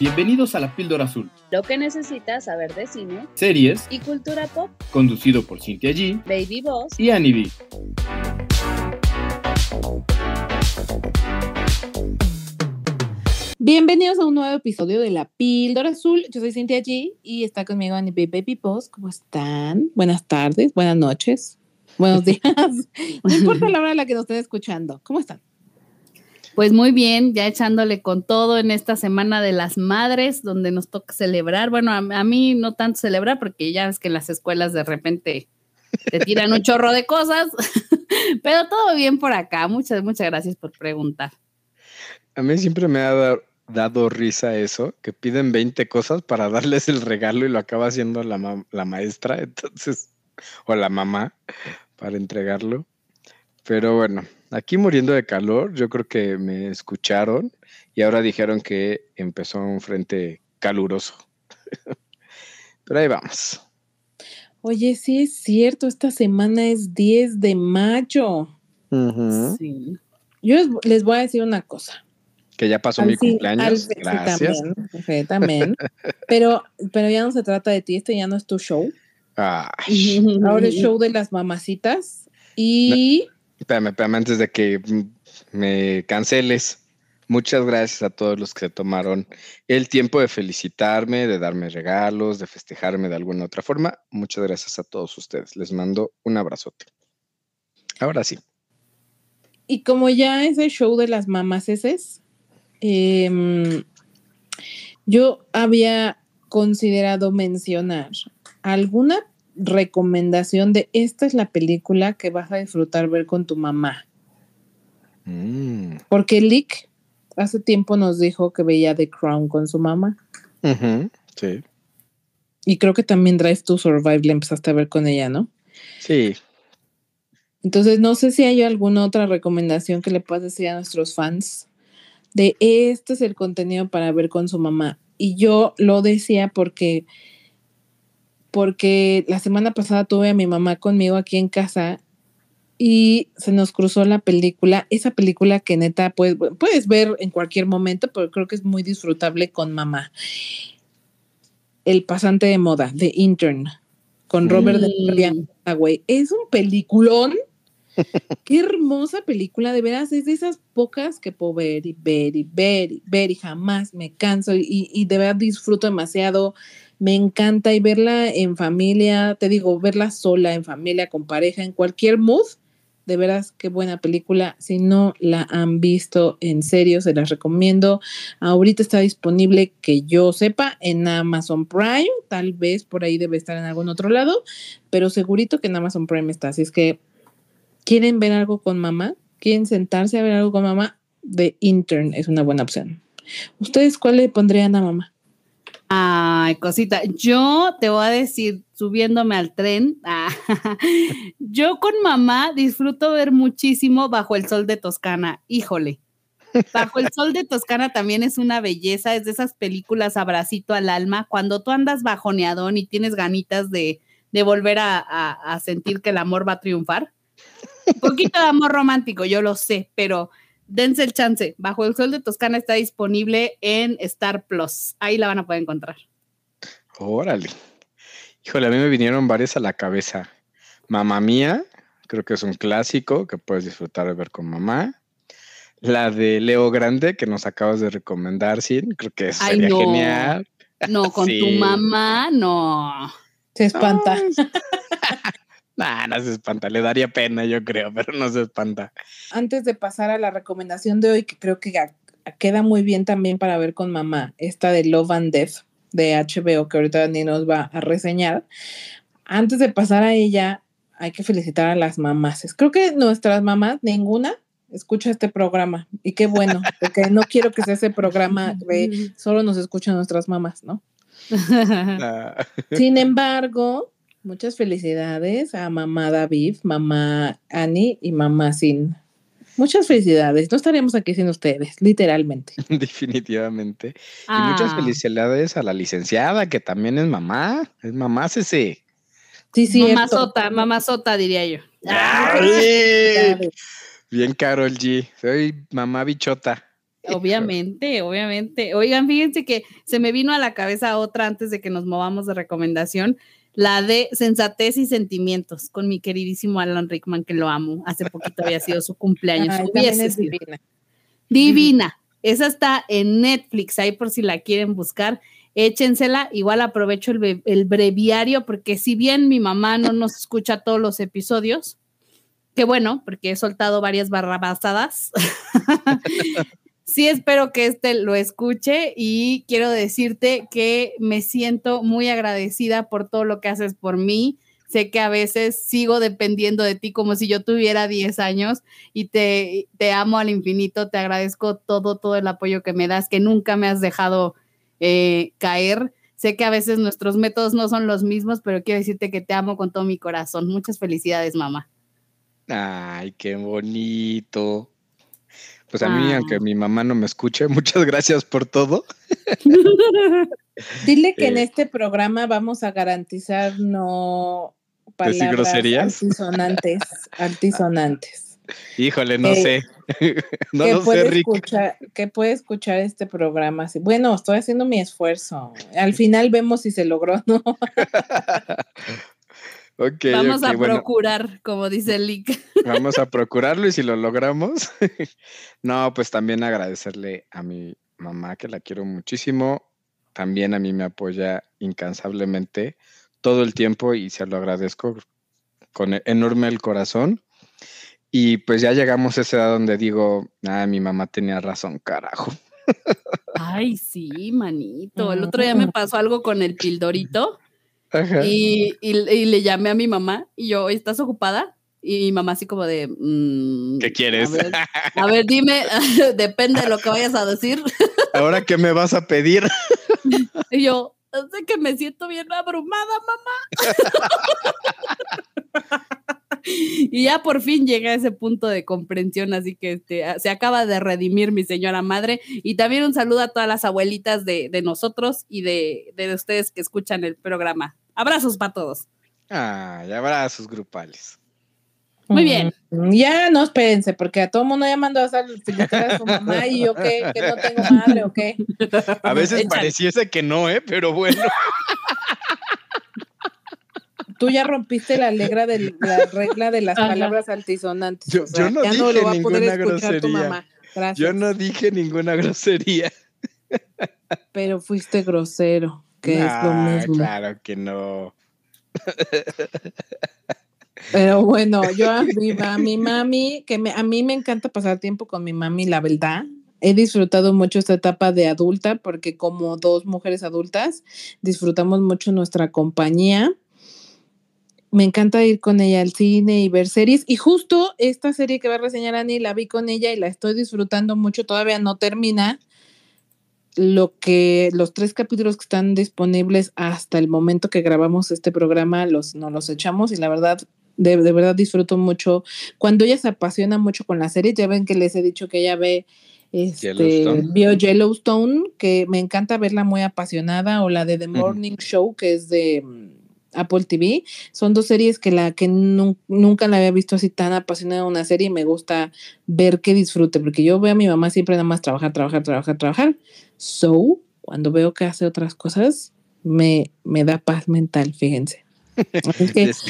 Bienvenidos a La Píldora Azul, Lo que necesitas saber de cine series y cultura pop. conducido por Cintia G Baby Boss. y Annie B. Bienvenidos a un nuevo episodio de La Píldora Azul. Yo soy Cintia G y está conmigo Annie B. Baby Boss. ¿Cómo están? Buenas tardes, buenas noches, buenos días. No importa la hora a la que nos estén escuchando. ¿Cómo están? Pues muy bien, ya echándole con todo en esta semana de las madres, donde nos toca celebrar. Bueno, a, mí no tanto celebrar, porque ya ves que en las escuelas de repente te tiran un chorro de cosas, pero todo bien por acá. Muchas, muchas gracias por preguntar. A mí siempre me ha dado, dado risa eso, que piden 20 cosas para darles el regalo y lo acaba haciendo la, ma- la maestra, entonces, o la mamá, para entregarlo. Pero bueno, aquí muriendo de calor, yo creo que me escucharon y ahora dijeron que empezó un frente caluroso. Pero ahí vamos. Oye, sí es cierto, esta semana es 10 de mayo. Ujú. Sí. Yo les, voy a decir una cosa. Que ya pasó Al mi cumpleaños. al- sí, Gracias. también, sí, también. pero, pero ya no se trata de ti, este ya no es tu show. Ay, Ahora es show de las mamacitas. Y Espérame, espérame, antes de que me canceles. Muchas gracias a todos los que se tomaron el tiempo de felicitarme, de darme regalos, de festejarme de alguna otra forma. Muchas gracias a todos ustedes. Les mando un abrazote. Ahora sí. Y como ya es el show de las mamás em, yo había considerado mencionar alguna recomendación de esta es la película que vas a disfrutar ver con tu mamá. Mm, Porque Lick hace tiempo nos dijo que veía The Crown con su mamá. Sí, Y creo que también Drive to Survive la empezaste a ver con ella, ¿no? sí. Entonces, no sé si hay alguna otra recomendación que le puedas decir a nuestros fans de este es el contenido para ver con su mamá. Y yo lo decía porque, porque la semana pasada tuve a mi mamá conmigo aquí en casa y se nos cruzó la película, esa película que neta puedes, puedes ver en cualquier momento, pero creo que es muy disfrutable con mamá. El pasante de moda, The Intern, con Robert De Mm. Niro y Hathaway. Es un peliculón. Qué hermosa película, de veras, es de esas pocas que puedo ver y ver y ver y ver y jamás me canso y, y de verdad disfruto demasiado. Me encanta y verla en familia, te digo, verla sola, en familia, con pareja, en cualquier mood. De veras, qué buena película. Si no la han visto, en serio, se las recomiendo. Ahorita está disponible, que yo sepa, en Amazon Prime. Tal vez por ahí debe estar en algún otro lado, pero segurito que en Amazon Prime está. Así es que, ¿quieren ver algo con mamá? ¿Quieren sentarse a ver algo con mamá? The Intern es una buena opción. ¿Ustedes cuál le pondrían a mamá? Ay, cosita. Yo te voy a decir, subiéndome al tren, ah, yo con mamá disfruto ver muchísimo Bajo el Sol de Toscana. Híjole. Bajo el Sol de Toscana también es una belleza, es de esas películas abracito al alma, cuando tú andas bajoneadón y tienes ganitas de, de volver a, sentir que el amor va a triunfar. Un poquito de amor romántico, yo lo sé, pero dense el chance. Bajo el Sol de Toscana está disponible en Star Plus. Ahí la van a poder encontrar. Órale. Híjole, a mí me vinieron varias a la cabeza. Mamá mía, creo que es un clásico que puedes disfrutar de ver con mamá. La de Leo Grande que nos acabas de recomendar, Sin, creo que eso Ay, sería no. genial. No, con tu Sí. mamá, no. Se espanta. Nah, no se espanta, le daría pena, yo creo, pero no se espanta. Antes de pasar a la recomendación de hoy, que creo que queda muy bien también para ver con mamá, esta de Love and Death de HBO, que ahorita Dani nos va a reseñar. Antes de pasar a ella, hay que felicitar a las mamás. Creo que nuestras mamás, ninguna, escucha este programa. Y qué bueno, porque no quiero que sea ese programa de solo nos escuchan nuestras mamás, ¿no? Ah, Sin embargo, muchas felicidades a mamá David, mamá Annie y mamá Sin. Muchas felicidades. No estaríamos aquí sin ustedes, literalmente. definitivamente. Y muchas Ah, felicidades a la licenciada, que también es mamá. Es mamá ese. Sí, sí. Mamazota, mamazota, diría yo. ¡Ay! Bien Carol G. Soy mamá bichota. obviamente, obviamente. Oigan, fíjense que se me vino a la cabeza otra antes de que nos movamos de recomendación, la de Sensatez y Sentimientos, con mi queridísimo Alan Rickman, que lo amo. Hace poquito había sido su cumpleaños. Hubiese es sido. divina. Divina. Esa está en Netflix, ahí por si la quieren buscar. Échensela. Igual aprovecho el, el breviario, porque si bien mi mamá no nos escucha todos los episodios, que bueno, porque he soltado varias barrabasadas. sí espero que este lo escuche y quiero decirte que me siento muy agradecida por todo lo que haces por mí. Sé que a veces sigo dependiendo de ti como si yo tuviera 10 años y te, te amo al infinito, te agradezco todo, todo el apoyo que me das, que nunca me has dejado eh, caer. Sé que a veces nuestros métodos no son los mismos, pero quiero decirte que te amo con todo mi corazón. Muchas felicidades, mamá. Ay, qué bonito. Pues a mí, Ah. aunque mi mamá no me escuche, muchas gracias por todo. Dile que en Eh. este programa vamos a garantizar no ¿Decir palabras groserías? altisonantes, altisonantes. Híjole, no Eh, sé. no lo sé, Rick. escuchar, que puede escuchar este programa. Bueno, estoy haciendo mi esfuerzo. Al final vemos si se logró, ¿no? Ok, Vamos a bueno, procurar, como dice Lick. vamos a procurarlo y si lo logramos. no, pues también agradecerle a mi mamá, que la quiero muchísimo. También a mí me apoya incansablemente todo el tiempo y se lo agradezco con enorme el corazón. Y pues ya llegamos a esa edad donde digo, ah, mi mamá tenía razón, carajo. Ay, sí, manito. El otro día me pasó algo con el pildorito. Y, y- y le llamé a mi mamá y yo, ¿estás ocupada? Y mi mamá así como de... mm, ¿Qué quieres? A ver, a ver, dime, depende de lo que vayas a decir. ¿Ahora qué me vas a pedir? Y yo, de que me siento bien abrumada, mamá. y ya por fin llegué a ese punto de comprensión, así que este, se acaba de redimir mi señora madre. Y también un saludo a todas las abuelitas de, de nosotros y de, de ustedes que escuchan el programa. Abrazos para todos. Ay, abrazos grupales. Muy bien. Mm, Ya no espérense, porque a todo mundo ya mandó a felicitar a su mamá y yo qué, que no tengo madre o qué. A veces Échale. pareciese que no, ¿eh? Pero bueno. Tú ya rompiste la, alegra del- la regla de las Ajá. palabras altisonantes. Yo- o sea, yo no ya no dije lo va a poder ninguna tu grosería. mamá. Yo no dije ninguna grosería. Pero fuiste grosero, que es lo Ay, mismo. Claro que no. Pero bueno, yo a mi, a mi mami, que me- a mí me encanta pasar tiempo con mi mami, la verdad. He disfrutado mucho esta etapa de adulta porque como dos mujeres adultas disfrutamos mucho nuestra compañía. Me encanta ir con ella al cine y ver series. Y justo esta serie que va a reseñar Ani la vi con ella y la estoy disfrutando mucho. Todavía no termina. Lo que los tres capítulos que están disponibles hasta el momento que grabamos este programa los nos los echamos y la verdad de, de verdad disfruto mucho cuando ella se apasiona mucho con la serie. Ya ven que les he dicho que ella ve este Yellowstone. vio Yellowstone, que me encanta verla muy apasionada, o la de The. Morning Show, que es de Apple TV. Son dos series que la que nu- nunca la había visto así tan apasionada una serie y me gusta ver que disfrute, porque yo veo a mi mamá siempre nada más trabajar, trabajar, trabajar, trabajar. So, cuando veo que hace otras cosas, me, me da paz mental, fíjense. Así que, Des-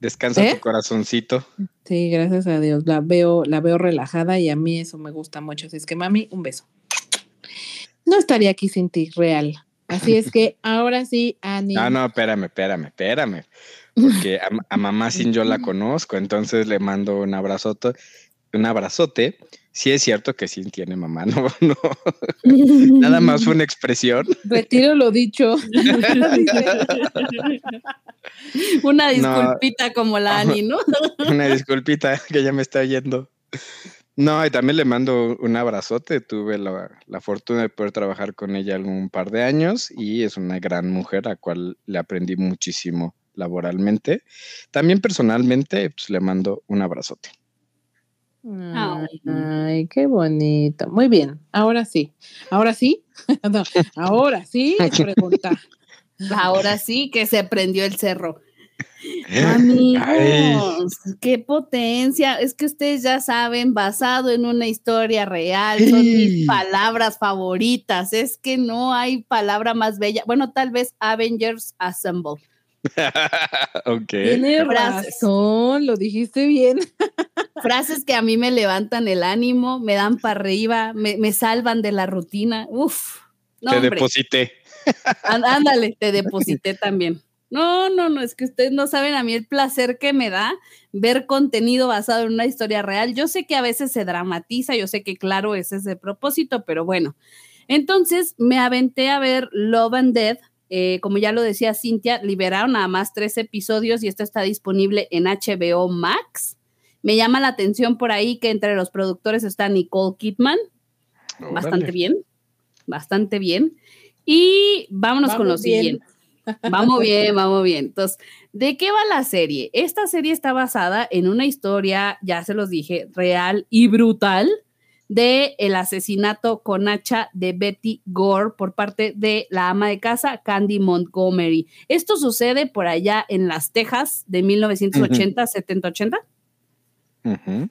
descansa ¿Eh? tu corazoncito. sí, gracias a Dios, la veo, la veo relajada y a mí eso me gusta mucho. Así es que, mami, un beso. No estaría aquí sin ti, real. Así es que ahora sí, Ani. No, no, espérame, espérame, espérame. Porque a, a mamá sin yo la conozco, entonces le mando un abrazote, un abrazote. Sí es cierto que sí tiene mamá, no, no. Nada más fue una expresión. Retiro lo dicho. Una No. disculpita como la Ani, ¿no? Una disculpita que ya me está yendo. No, y también le mando un abrazote. Tuve la, la fortuna de poder trabajar con ella algún par de años y es una gran mujer a cual le aprendí muchísimo laboralmente. También personalmente, pues le mando un abrazote. Ay, ay, qué bonito. Muy bien, ahora sí. Ahora sí. No, ahora sí, pregunta. Ahora sí que se prendió el cerro. Amigos, qué potencia. Es que ustedes ya saben, basado en una historia real, son mis palabras favoritas. Es que no hay palabra más bella. Bueno, tal vez Avengers Assemble. ok. Tiene Frases. razón, lo dijiste bien. Frases que a mí me levantan el ánimo, me dan para arriba, me, me salvan de la rutina. Uf. No, Te hombre. deposité. Án- Ándale, te deposité también. No, no, no, es que ustedes no saben a mí el placer que me da ver contenido basado en una historia real. Yo sé que a veces se dramatiza, yo sé que claro, ese es el propósito, pero bueno. Entonces me aventé a ver Love and Death. eh, como ya lo decía Cintia, liberaron nada más tres episodios y esto está disponible en HBO Max. Me llama la atención por ahí que entre los productores está Nicole Kidman, bastante bien, bastante bien. Y vámonos con lo Vamos bien. siguiente. Vamos bien, vamos bien. Entonces, ¿de qué va la serie? Esta serie está basada en una historia, ya se los dije, real y brutal de el asesinato con hacha de Betty Gore por parte de la ama de casa Candy Montgomery. Esto sucede por allá en Las Tejas de 1980, 70, 80. Ujú.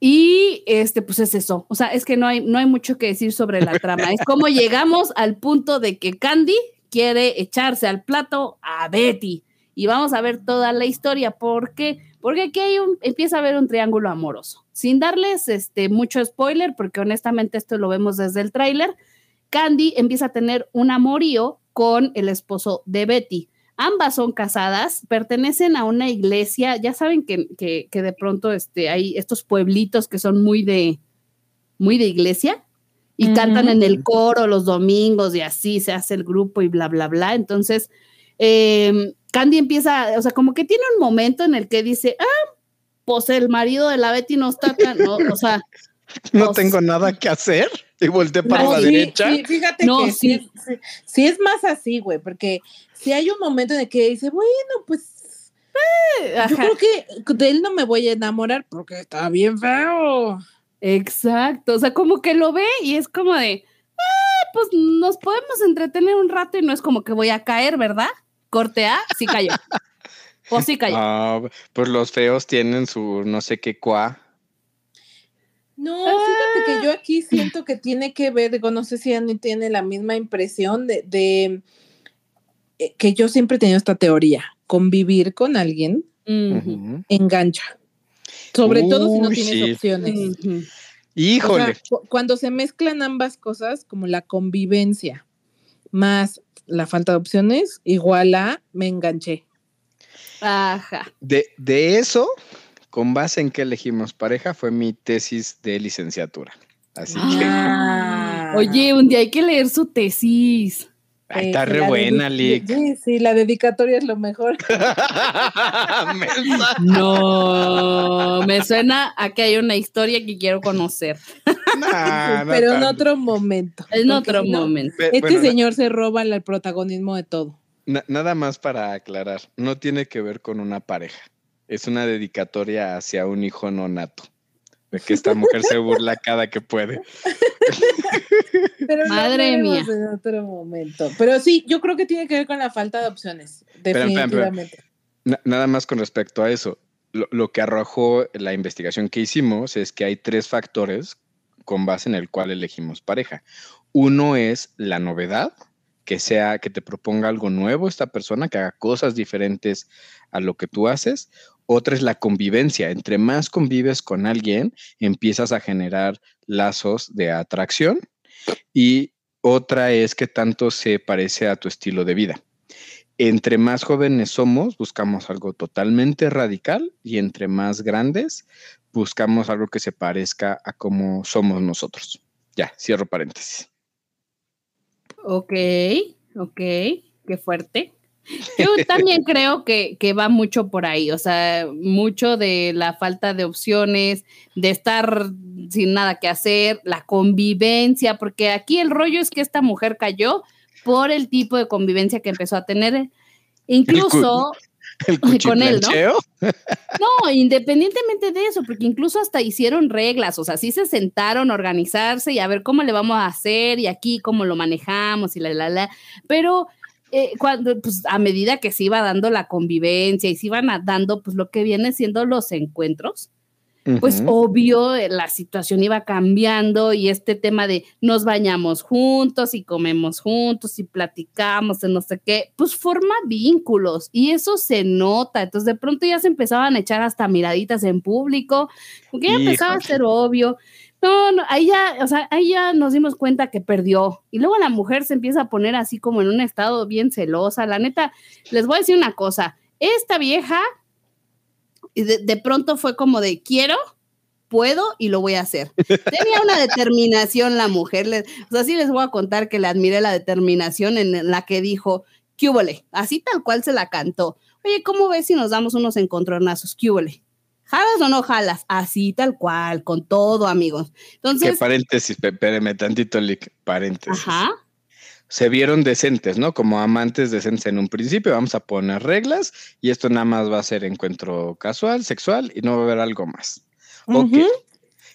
Y este, pues es eso. O sea, es que no hay, no hay mucho que decir sobre la trama. Es como llegamos al punto de que Candy quiere echarse al plato a Betty. Y vamos a ver toda la historia. ¿Por qué? Porque aquí hay un, empieza a haber un triángulo amoroso. Sin darles este, mucho spoiler, porque honestamente esto lo vemos desde el tráiler. Candy empieza a tener un amorío con el esposo de Betty. Ambas son casadas, pertenecen a una iglesia. Ya saben que, que, que de pronto este, hay estos pueblitos que son muy de, muy de iglesia y cantan en el coro los domingos y así se hace el grupo y bla, bla, bla. Entonces, eh, Candy empieza, o sea, como que tiene un momento en el que dice, ah, pues el marido de la Betty no está tan, no, o sea, No Pues- tengo nada que hacer. Y volteé para No, la sí, derecha. sí, fíjate No, que sí. sí. Sí, sí es más así, güey, porque si hay un momento en el que dice, bueno, pues yo ajá. creo que de él no me voy a enamorar porque está bien feo. Exacto, o sea, como que lo ve y es como de, ah, pues nos podemos entretener un rato y no es como que voy a caer, ¿verdad? Corte A, sí cayó. O sí cayó. Ah, pues los feos tienen su no sé qué cuá. No, fíjate que yo aquí siento que tiene que ver, digo, no sé si Annie tiene la misma impresión de, de, eh, que yo siempre he tenido esta teoría, convivir con alguien engancha, sobre todo si no tienes sí. opciones. ujú. O sea, Híjole. cu- cuando se mezclan ambas cosas, como la convivencia más la falta de opciones, igual a me enganché. Ajá. De, de eso, con base en que elegimos pareja, fue mi tesis de licenciatura. Así que Ah. Oye, un día hay que leer su tesis. Ay, está Eh, re la buena, Lick. Sí, sí, la dedicatoria es lo mejor. No, me suena a que hay una historia que quiero conocer. Nah, no pero en otro momento. En otro si no, momento. Este bueno, señor se roba el protagonismo de todo. na- nada más para aclarar, no tiene que ver con una pareja. Es una dedicatoria hacia un hijo no nato. De que esta mujer se burla cada que puede. Pero Madre mía. En otro momento. Pero sí, yo creo que tiene que ver con la falta de opciones. Definitivamente. Na- nada más con respecto a eso. Lo, lo que arrojó la investigación que hicimos es que hay tres factores con base en el cual elegimos pareja. Uno es la novedad, que sea que te proponga algo nuevo esta persona, que haga cosas diferentes a lo que tú haces. Otra es la convivencia. Entre más convives con alguien, empiezas a generar lazos de atracción. Y otra es que tanto se parece a tu estilo de vida. Entre más jóvenes somos, buscamos algo totalmente radical y entre más grandes, buscamos algo que se parezca a cómo somos nosotros. Ya, cierro paréntesis. Ok, ok, qué fuerte. Yo también creo que, que va mucho por ahí, o sea, mucho de la falta de opciones, de estar sin nada que hacer, la convivencia, porque aquí el rollo es que esta mujer cayó por el tipo de convivencia que empezó a tener. Incluso, El Con él, ¿no? no, independientemente de eso, porque incluso hasta hicieron reglas, o sea, sí se sentaron a organizarse y a ver cómo le vamos a hacer y aquí cómo lo manejamos y la, la, la, pero eh, cuando, pues, a medida que se iba dando la convivencia y se iban dando, pues, lo que viene siendo los encuentros, pues obvio eh, la situación iba cambiando y este tema de nos bañamos juntos y comemos juntos y platicamos de no sé qué, pues forma vínculos y eso se nota. Entonces de pronto ya se empezaban a echar hasta miraditas en público, porque ya empezaba a ser obvio. No, no, ahí ya, o sea, ahí ya nos dimos cuenta que perdió. Y luego la mujer se empieza a poner así como en un estado bien celosa. La neta, les voy a decir una cosa, esta vieja y de, de pronto fue como de quiero, puedo y lo voy a hacer. Tenía una determinación la mujer. le- o sea, sí les voy a contar que le admiré la determinación en la que dijo, ¿qué húbole? Así tal cual se la cantó. Oye, ¿cómo ves si nos damos unos encontronazos? ¿Qué húbole? ¿Jalas o no jalas? Así tal cual, con todo, amigos. Que Entonces, paréntesis, pe- espérame tantito, Lick, paréntesis. ajá, Se vieron decentes, ¿no? Como amantes decentes en un principio, vamos a poner reglas y esto nada más va a ser encuentro casual, sexual y no va a haber algo más. Ok.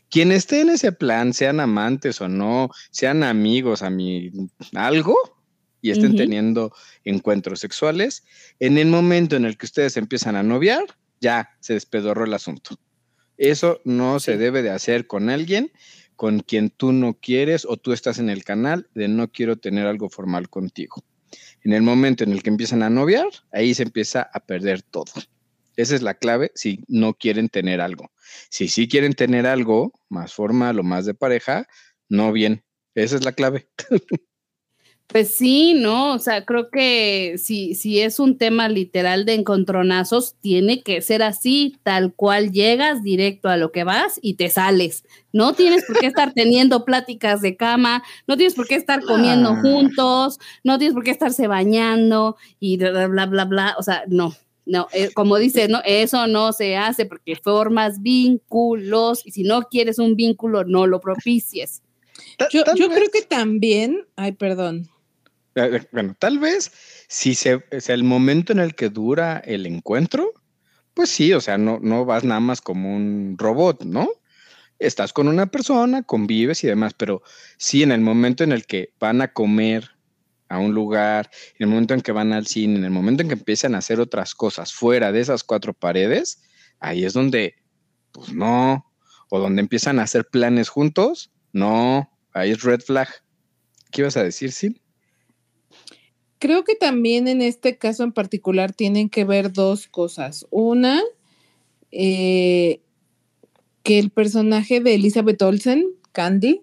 Quien esté en ese plan, sean amantes o no, sean amigos, a mi algo, y estén teniendo encuentros sexuales, en el momento en el que ustedes empiezan a noviar, ya se despedorró el asunto. Eso no se debe de hacer con alguien con quien tú no quieres o tú estás en el canal de no quiero tener algo formal contigo. En el momento en el que empiezan a noviar, ahí se empieza a perder todo. Esa es la clave si no quieren tener algo. Si sí quieren tener algo más formal o más de pareja, no bien. Esa es la clave. Pues sí, ¿no? O sea, creo que si, si es un tema literal de encontronazos, tiene que ser así, tal cual llegas directo a lo que vas y te sales. No tienes por qué estar teniendo pláticas de cama, no tienes por qué estar comiendo Ah. juntos, no tienes por qué estarse bañando y bla, bla, bla, bla. O sea, no, no, eh, como dice, no, eso no se hace porque formas vínculos y si no quieres un vínculo, no lo propicies. Yo, yo creo que también, ay, perdón. Eh, eh, Bueno, tal vez si se, es el momento en el que dura el encuentro, pues sí, o sea, no, no vas nada más como un robot, ¿no? Estás con una persona, convives y demás, pero sí en el momento en el que van a comer a un lugar, en el momento en que van al cine, en el momento en que empiezan a hacer otras cosas fuera de esas cuatro paredes, ahí es donde, pues no, o donde empiezan a hacer planes juntos, no, ahí es red flag. ¿Qué ibas a decir, Sil? Creo que también en este caso en particular tienen que ver dos cosas. Una, eh, que el personaje de Elizabeth Olsen, Candy,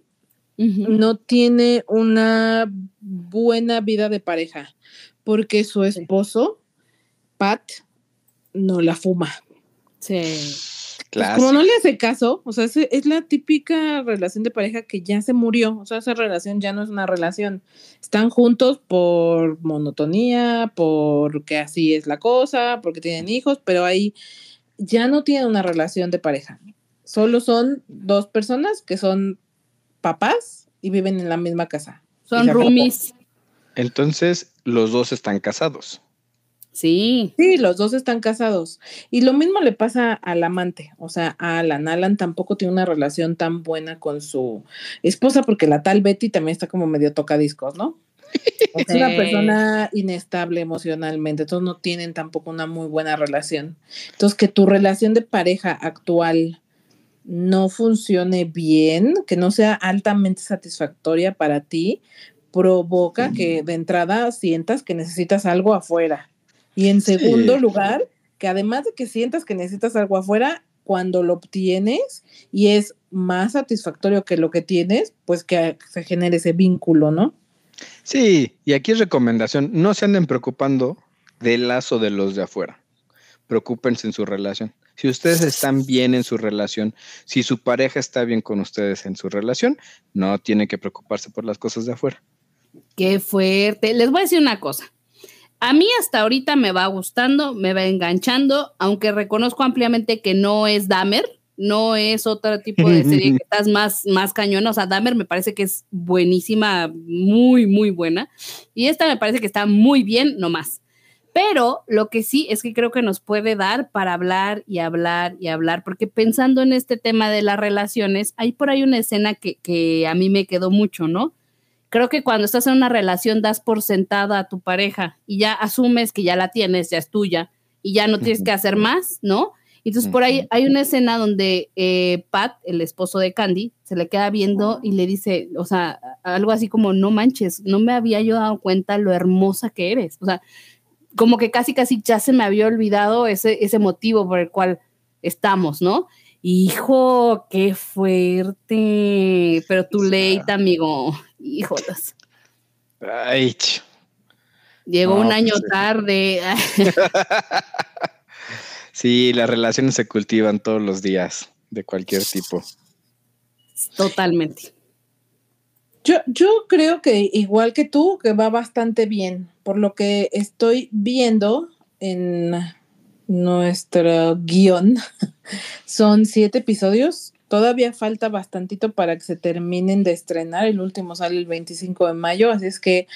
no tiene una buena vida de pareja, porque su esposo, Pat, no la fuma. Sí. Pues como no le hace caso, o sea, es, es la típica relación de pareja que ya se murió, o sea, esa relación ya no es una relación. Están juntos por monotonía, porque así es la cosa, porque tienen hijos, pero ahí ya no tienen una relación de pareja. Solo son dos personas que son papás y viven en la misma casa. Son roomies. Entonces, los dos están casados. Sí. Sí, los dos están casados. Y lo mismo le pasa al amante, o sea, a Alan. Alan tampoco tiene una relación tan buena con su esposa porque la tal Betty también está como medio tocadiscos, ¿no? Es una persona inestable emocionalmente, entonces no tienen tampoco una muy buena relación. Entonces, que tu relación de pareja actual no funcione bien, que no sea altamente satisfactoria para ti, provoca que de entrada sientas que necesitas algo afuera. Y en Sí. segundo lugar, que además de que sientas que necesitas algo afuera, cuando lo obtienes y es más satisfactorio que lo que tienes, pues que se genere ese vínculo, ¿no? Sí, y aquí es recomendación, no se anden preocupando del lazo de los de afuera. Preocúpense en su relación. Si ustedes están bien en su relación, si su pareja está bien con ustedes en su relación, no tienen que preocuparse por las cosas de afuera. Qué fuerte. Les voy a decir una cosa. A mí hasta ahorita me va gustando, me va enganchando, aunque reconozco ampliamente que no es Dahmer, no es otro tipo de serie que estás más, más cañona. O sea, Dahmer me parece que es buenísima, muy, muy buena. Y esta me parece que está muy bien, no más. Pero lo que sí es que creo que nos puede dar para hablar y hablar y hablar, porque pensando en este tema de las relaciones, hay por ahí una escena que, que a mí me quedó mucho, ¿no? Creo que cuando estás en una relación das por sentada a tu pareja y ya asumes que ya la tienes, ya es tuya y ya no tienes que hacer más, ¿no? Entonces por ahí hay una escena donde eh, Pat, el esposo de Candy, se le queda viendo y le dice, o sea, algo así como, no manches, no me había yo dado cuenta lo hermosa que eres. O sea, como que casi, casi ya se me había olvidado ese, ese motivo por el cual estamos, ¿no? Hijo, qué fuerte. Pero tú late, amigo. Híjolas. Ay, Llegó No, un año pues, sí. tarde. sí, las relaciones se cultivan todos los días, de cualquier tipo. Totalmente. Yo, yo creo que igual que tú, que va bastante bien. Por lo que estoy viendo en nuestro guion, son siete episodios. Todavía falta bastantito para que se terminen de estrenar. El último sale el 25 de mayo, así es que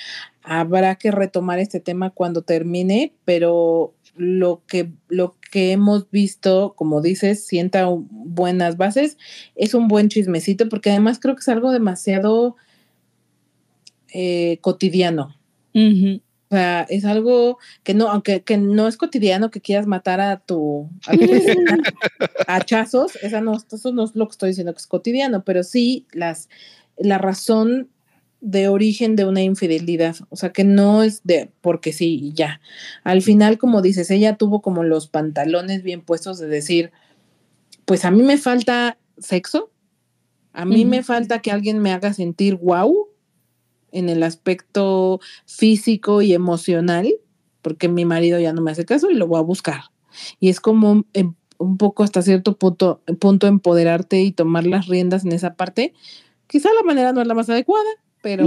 habrá que retomar este tema cuando termine, pero lo que, lo que hemos visto, como dices, sienta buenas bases. Es un buen chismecito, porque además creo que es algo demasiado eh, cotidiano. O sea, es algo que no, aunque que no es cotidiano que quieras matar a tu, a tu vecina a hachazos, esa no, eso no es lo que estoy diciendo que es cotidiano, pero sí las, la razón de origen de una infidelidad, o sea, que no es de porque sí y ya. Al final, como dices, ella tuvo como los pantalones bien puestos de decir, pues a mí me falta sexo, a mí me falta que alguien me haga sentir wow en el aspecto físico y emocional, porque mi marido ya no me hace caso y lo voy a buscar. Y es como em- un poco hasta cierto punto, punto empoderarte y tomar las riendas en esa parte. Quizá la manera no es la más adecuada, pero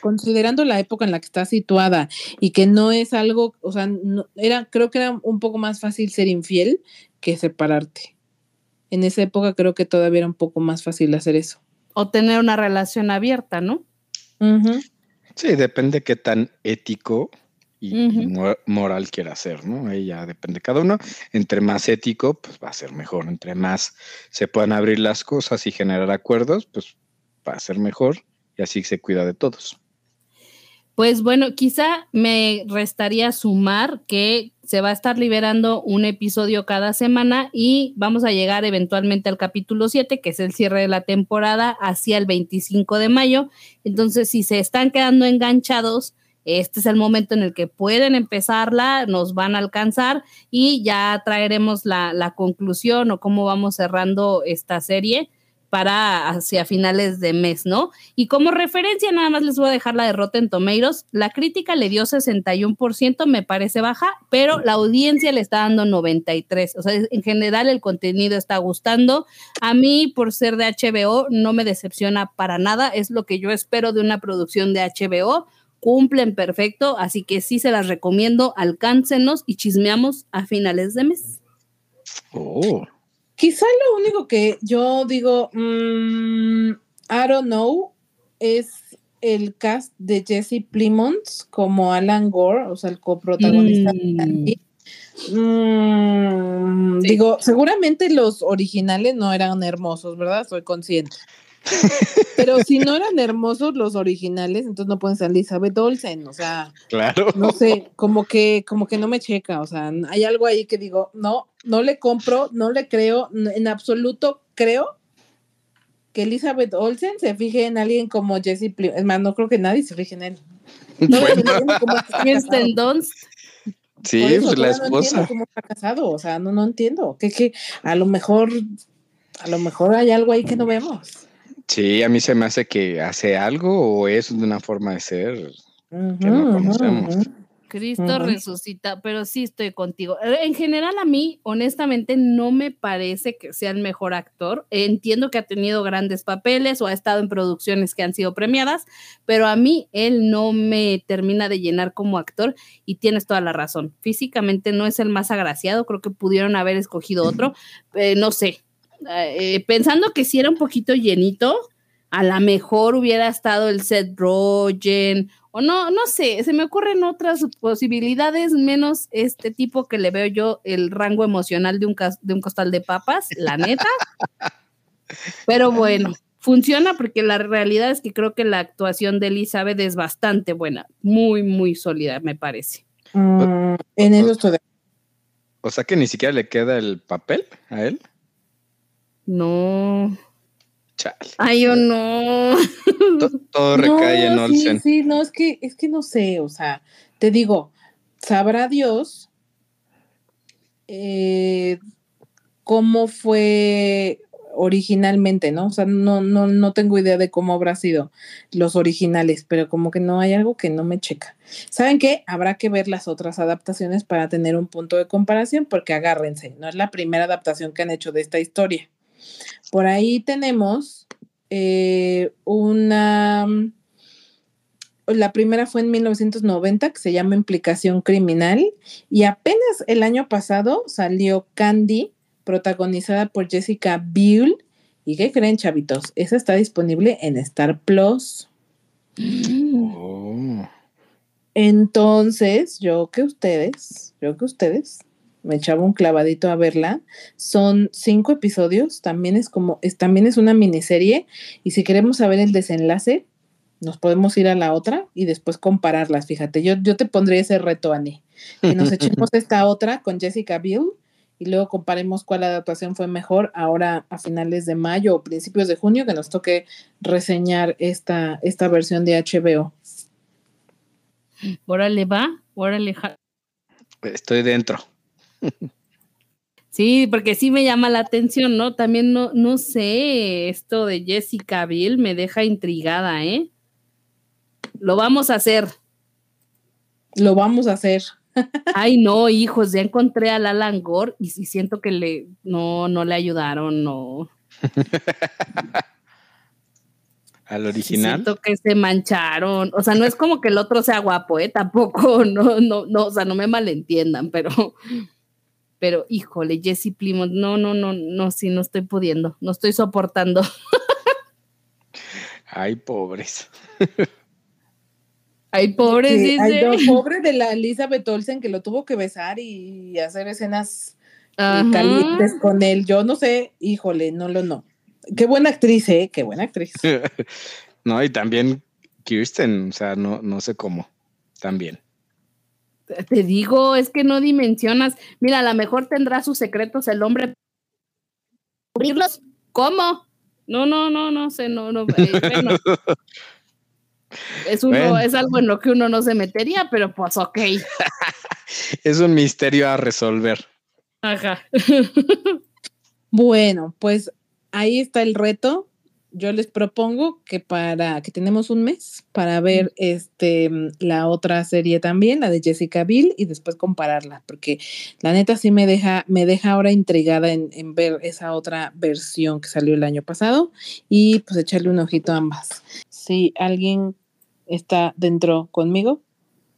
considerando la época en la que está situada y que no es algo, o sea, no- era, creo que era un poco más fácil ser infiel que separarte. En esa época creo que todavía era un poco más fácil hacer eso. O tener una relación abierta, ¿no? Sí, depende qué tan ético y, y moral quiera ser, ¿no? Ahí ya depende cada uno. Entre más ético, pues va a ser mejor. Entre más se puedan abrir las cosas y generar acuerdos, pues va a ser mejor y así se cuida de todos. Pues bueno, quizá me restaría sumar que se va a estar liberando un episodio cada semana y vamos a llegar eventualmente al capítulo 7, que es el cierre de la temporada, hacia el 25 de mayo. Entonces, si se están quedando enganchados, este es el momento en el que pueden empezarla, nos van a alcanzar y ya traeremos la, la conclusión o cómo vamos cerrando esta serie para hacia finales de mes, ¿no? Y como referencia, nada más les voy a dejar la de Rotten Tomatoes. La crítica le dio 61%, me parece baja, pero la audiencia le está dando 93%. O sea, en general el contenido está gustando. A mí, por ser de HBO, no me decepciona para nada. Es lo que yo espero de una producción de HBO. Cumplen perfecto, así que sí se las recomiendo. Alcáncenos y chismeamos a finales de mes. Oh, Quizá lo único que yo digo, mm, I don't know, es el cast de Jesse Plimons como Alan Gore, o sea, el coprotagonista. de Mm. Andy. Mm, Sí. Digo, seguramente los originales no eran hermosos, ¿verdad? Soy consciente. Pero si no eran hermosos los originales, entonces no pueden ser Elizabeth Olsen, o sea, claro. no sé, como que, como que no me checa, o sea, hay algo ahí que digo, no, no le compro, no le creo, en absoluto creo que Elizabeth Olsen se fije en alguien como Jesse Plim, es más, no creo que nadie se fije en él. No Bueno. Kirsten Dunst, sí, eso pues la todavía no entiendo esposa. cómo está casado, o sea, no, no entiendo, que, que a lo mejor, a lo mejor hay algo ahí que no vemos. Sí, a mí se me hace que hace algo o es de una forma de ser. Ujú, no conocemos. ujú. Cristo resucita, pero sí estoy contigo. Eh, En general, a mí, honestamente, no me parece que sea el mejor actor. Entiendo que ha tenido grandes papeles o ha estado en producciones que han sido premiadas, pero a mí él no me termina de llenar como actor y tienes toda la razón. Físicamente no es el más agraciado, creo que pudieron haber escogido otro. Eh, no sé, Eh, pensando que si era un poquito llenito, a lo mejor hubiera estado el Seth Rogen o no, no sé, se me ocurren otras posibilidades menos este tipo que le veo yo el rango emocional de un, de un costal de papas, la neta. Pero bueno, funciona porque la realidad es que creo que la actuación de Elizabeth es bastante buena, muy, muy sólida, me parece. Mm, en eso estoy de O sea que ni siquiera le queda el papel a él. No. Chale. Ay, yo no. To- todo recae en No, Olsen. Sí, sí, no, es que, es que no sé, o sea, te digo, sabrá Dios eh, cómo fue originalmente, ¿no? O sea, no, no, no tengo idea de cómo habrá sido los originales, pero como que no hay algo que no me checa. ¿Saben qué? Habrá que ver las otras adaptaciones para tener un punto de comparación, porque agárrense, no es la primera adaptación que han hecho de esta historia. Por ahí tenemos eh, una... La primera fue en 1990, que se llama Implicación Criminal, y apenas el año pasado salió Candy, protagonizada por Jessica Biel. ¿Y qué creen, chavitos? Esa está disponible en Star Plus. Oh. Entonces, yo que ustedes, yo que ustedes, me echaba un clavadito a verla. Son cinco episodios, también es como, es, también es una miniserie, y si queremos saber el desenlace, nos podemos ir a la otra y después compararlas. Fíjate, yo, yo te pondría ese reto, Ani, que nos echemos esta otra con Jessica Biel y luego comparemos cuál adaptación fue mejor ahora a finales de mayo o principios de junio, que nos toque reseñar esta, esta versión de HBO. Órale, va, órale. ja- Estoy dentro. Sí, porque sí me llama la atención, ¿no? También no, no sé, esto de Jessica Biel me deja intrigada, ¿eh? Lo vamos a hacer. Lo vamos a hacer. Ay, no, hijos, ya encontré a Alan Gore y sí siento que le, no, no le ayudaron, no. Al original. siento que se mancharon. O sea, no es como que el otro sea guapo, ¿eh? Tampoco, no, no, no, o sea, no me malentiendan, pero, pero, híjole, Jesse Plymouth, no, no, no, no, sí, no estoy pudiendo, no estoy soportando. Ay, pobres. Ay, pobre, Que- dice. ay, no, pobre de la Elizabeth Olsen que lo tuvo que besar y hacer escenas eh, Ajá. calientes con él. Yo no sé, híjole, no lo no. Qué buena actriz, ¿eh? Qué buena actriz. no, y también Kirsten, o sea, no, no sé cómo. También. Te digo, es que no dimensionas. Mira, a lo mejor tendrá sus secretos el hombre. ¿Cubrirlos? ¿Cómo? No, no, no, no sé, no, no. eh, bueno. Es, uno, Bueno. es algo en lo que uno no se metería, pero pues ok. Es un misterio a resolver. Ajá. Bueno, pues ahí está el reto. Yo les propongo que para que tenemos un mes para ver este la otra serie también, la de Jessica Biel, y después compararla, porque la neta sí me deja, me deja ahora intrigada en, en ver esa otra versión que salió el año pasado y pues echarle un ojito a ambas. Si alguien está dentro conmigo,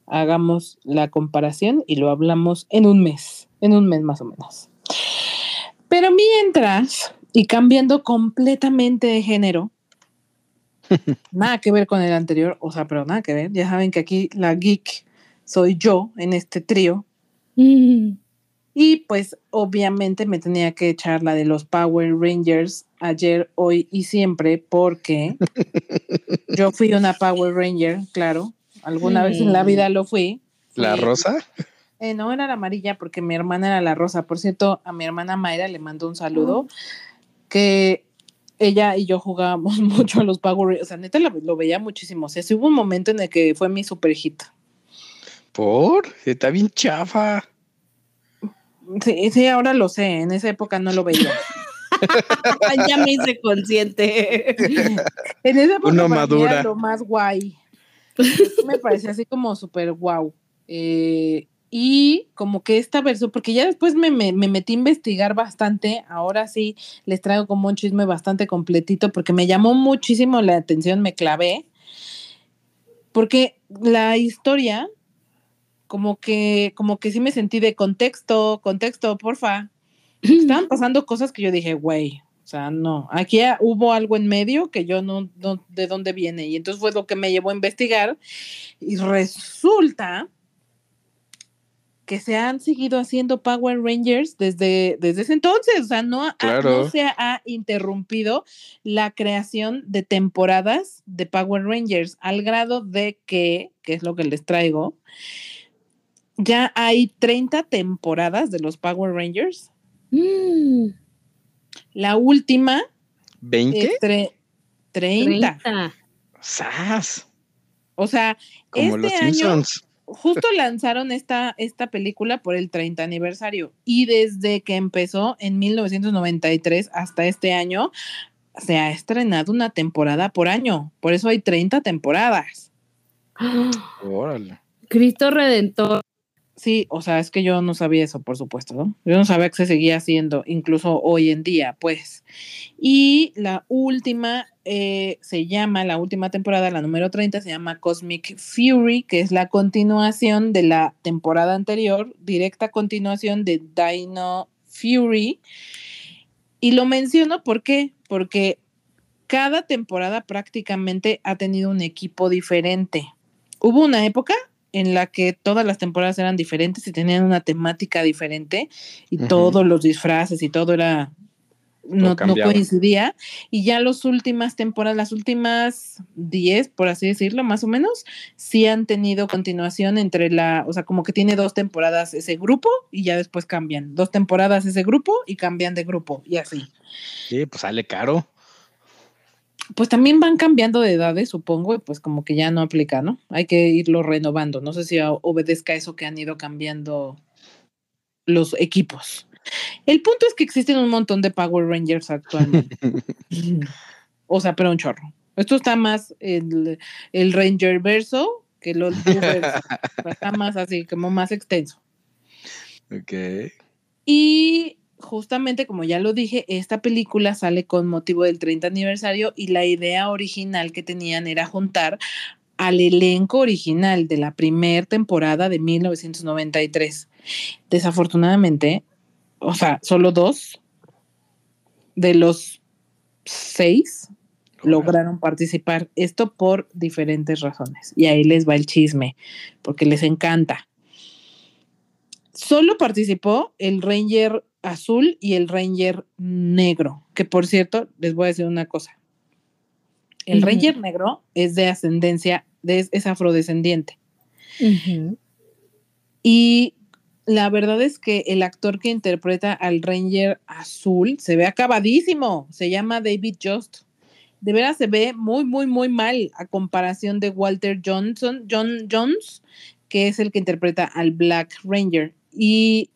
hagamos la comparación y lo hablamos en un mes, en un mes más o menos. Pero mientras, y cambiando completamente de género, nada que ver con el anterior, o sea, pero nada que ver, ya saben que aquí la geek soy yo en este trío, Mm. y pues obviamente me tenía que echar la de los Power Rangers ayer, hoy y siempre, porque yo fui una Power Ranger, claro, alguna vez en la vida lo fui. ¿La rosa? eh, no, era la amarilla porque mi hermana era la rosa. Por cierto, a mi hermana Mayra le mando un saludo. Que ella y yo jugábamos mucho a los Power Rangers. O sea, neta lo, lo veía muchísimo. O sea, sí hubo un momento en el que fue mi super hit. ¿Por? Está bien chafa. Sí, sí, ahora lo sé. En esa época no lo veía. ya me hice consciente. En esa época Uno madura. era lo más guay. Me parecía así como súper guau. Eh, y como que esta versión, porque ya después me, me, me metí a investigar bastante, ahora sí les traigo como un chisme bastante completito, porque me llamó muchísimo la atención, me clavé, porque la historia, como que, como que sí me sentí de contexto, contexto, porfa. Estaban pasando cosas que yo dije, güey, o sea, no, aquí hubo algo en medio que yo no, no, de dónde viene. Y entonces fue lo que me llevó a investigar. Y resulta que se han seguido haciendo Power Rangers desde, desde ese entonces. O sea, no, ha- no se ha interrumpido la creación de temporadas de Power Rangers al grado de que, que es lo que les traigo, ya hay 30 temporadas de los Power Rangers. Mm, La última, ¿20? entre 30. 30. ¡Sas! O sea, Como este los año Simpsons. Justo lanzaron esta, esta película por el 30 aniversario y desde que empezó en 1993 hasta este año se ha estrenado una temporada por año. Por eso hay 30 temporadas. Órale. Cristo Redentor. Sí, o sea, es que yo no sabía eso, por supuesto, ¿no? Yo no sabía que se seguía haciendo, incluso hoy en día, pues. Y la última eh, se llama, la última temporada, la número 30, se llama Cosmic Fury, que es la continuación de la temporada anterior, directa continuación de Dino Fury. Y lo menciono ¿por porque cada temporada prácticamente ha tenido un equipo diferente. Hubo una época en la que todas las temporadas eran diferentes y tenían una temática diferente y todos los disfraces y todo era no, no coincidía y ya las últimas temporadas, las últimas 10, por así decirlo, más o menos, sí han tenido continuación entre la, o sea, como que tiene dos temporadas ese grupo y ya después cambian, dos temporadas ese grupo y cambian de grupo y así. Sí, pues sale caro. Pues también van cambiando de edades, supongo, y pues como que ya no aplica, ¿no? Hay que irlo renovando. No sé si obedezca eso que han ido cambiando los equipos. El punto es que existen un montón de Power Rangers actualmente. o sea, pero un chorro. Esto está más el, el Ranger verso que el Old verso. Está más así, como más extenso. Ok. Y justamente, como ya lo dije, esta película sale con motivo del 30 aniversario y la idea original que tenían era juntar al elenco original de la primera temporada de 1993. Desafortunadamente, o sea, solo dos de los seis lograron participar. Esto por diferentes razones. Y ahí les va el chisme, porque les encanta. Solo participó el Ranger azul y el Ranger negro, que por cierto, les voy a decir una cosa. El. Ranger negro es de ascendencia, de- es afrodescendiente. Y la verdad es que el actor que interpreta al Ranger azul se ve acabadísimo. Se llama David Just. De veras se ve muy, muy, muy mal a comparación de Walter Johnson, John Jones, que es el que interpreta al Black Ranger. Y,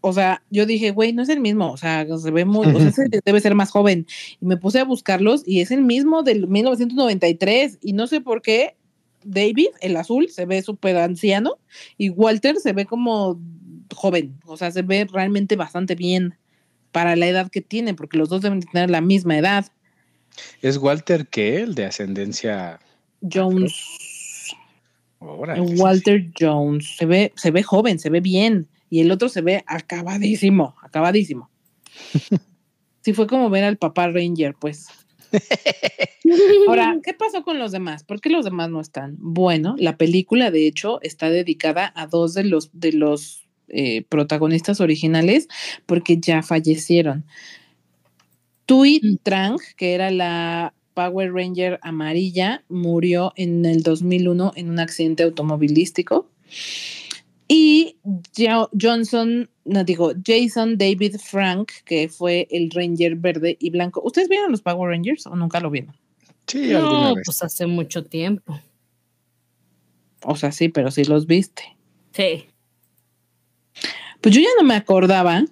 o sea, yo dije, güey, no es el mismo. O sea, se ve muy, o sea, debe ser más joven. Y me puse a buscarlos y es el mismo del 1993. Y no sé por qué David, el azul, se ve súper anciano y Walter se ve como joven, o sea, se ve realmente bastante bien para la edad que tiene, porque los dos deben tener la misma edad. ¿Es Walter qué? El de ascendencia. Jones, Walter Jones, se ve, se ve joven, se ve bien, y el otro se ve acabadísimo, acabadísimo. Sí, fue como ver al papá Ranger, pues. Ahora, ¿qué pasó con los demás? ¿Por qué los demás no están? Bueno, la película, de hecho, está dedicada a dos de los, de los eh, protagonistas originales porque ya fallecieron. Tui Mm. Trang, que era la Power Ranger amarilla, murió en el 2001 en un accidente automovilístico. Y Jo- Johnson, no digo, Jason David Frank, que fue el Ranger verde y blanco. ¿Ustedes vieron los Power Rangers o nunca lo vieron? Sí, alguna No, vez. pues hace mucho tiempo. O sea, sí, pero sí los viste. Sí. Pues yo ya no me acordaba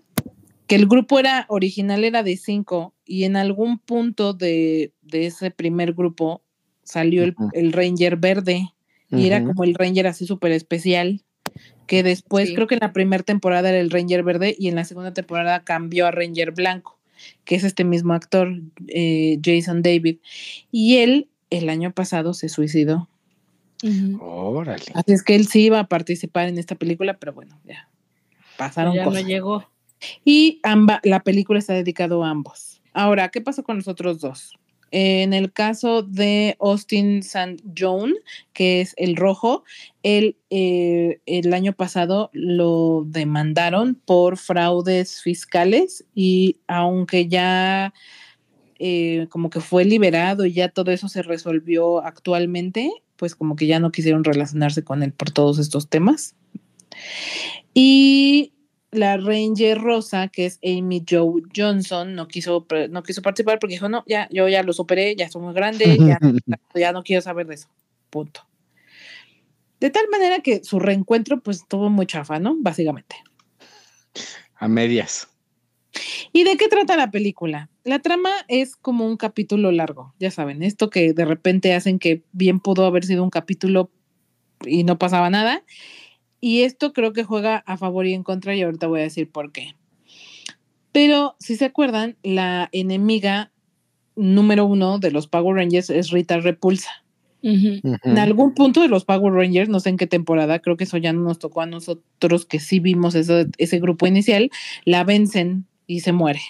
que el grupo era original era de cinco y en algún punto de, de ese primer grupo salió el, el Ranger verde y era como el Ranger así súper especial que después Sí. creo que en la primera temporada era el Ranger verde y en la segunda temporada cambió a Ranger blanco, que es este mismo actor, eh, Jason David. Y él el año pasado se suicidó. Órale. Así es que él sí iba a participar en esta película, pero bueno, ya pasaron ya cosas. no llegó. Y amba, la película está dedicada a ambos. Ahora, ¿qué pasó con los otros dos? En el caso de Austin St. John, que es el rojo, él eh, el año pasado lo demandaron por fraudes fiscales y aunque ya eh, como que fue liberado y ya todo eso se resolvió actualmente, pues como que ya no quisieron relacionarse con él por todos estos temas. Y la Ranger Rosa, que es Amy Joe Johnson, no quiso, no quiso participar porque dijo, no, ya, yo ya lo superé, ya estoy muy grande, ya, ya no quiero saber de eso. Punto. De tal manera que su reencuentro, pues, tuvo muy chafa, ¿no? Básicamente. A medias. ¿Y de qué trata la película? La trama es como un capítulo largo, ya saben, esto que de repente hacen que bien pudo haber sido un capítulo y no pasaba nada. Y esto creo que juega a favor y en contra y ahorita voy a decir por qué. Pero si se acuerdan, la enemiga número uno de los Power Rangers es Rita Repulsa. En algún punto de los Power Rangers, no sé en qué temporada, creo que eso ya no nos tocó a nosotros que sí vimos eso- ese grupo inicial, la vencen y se muere.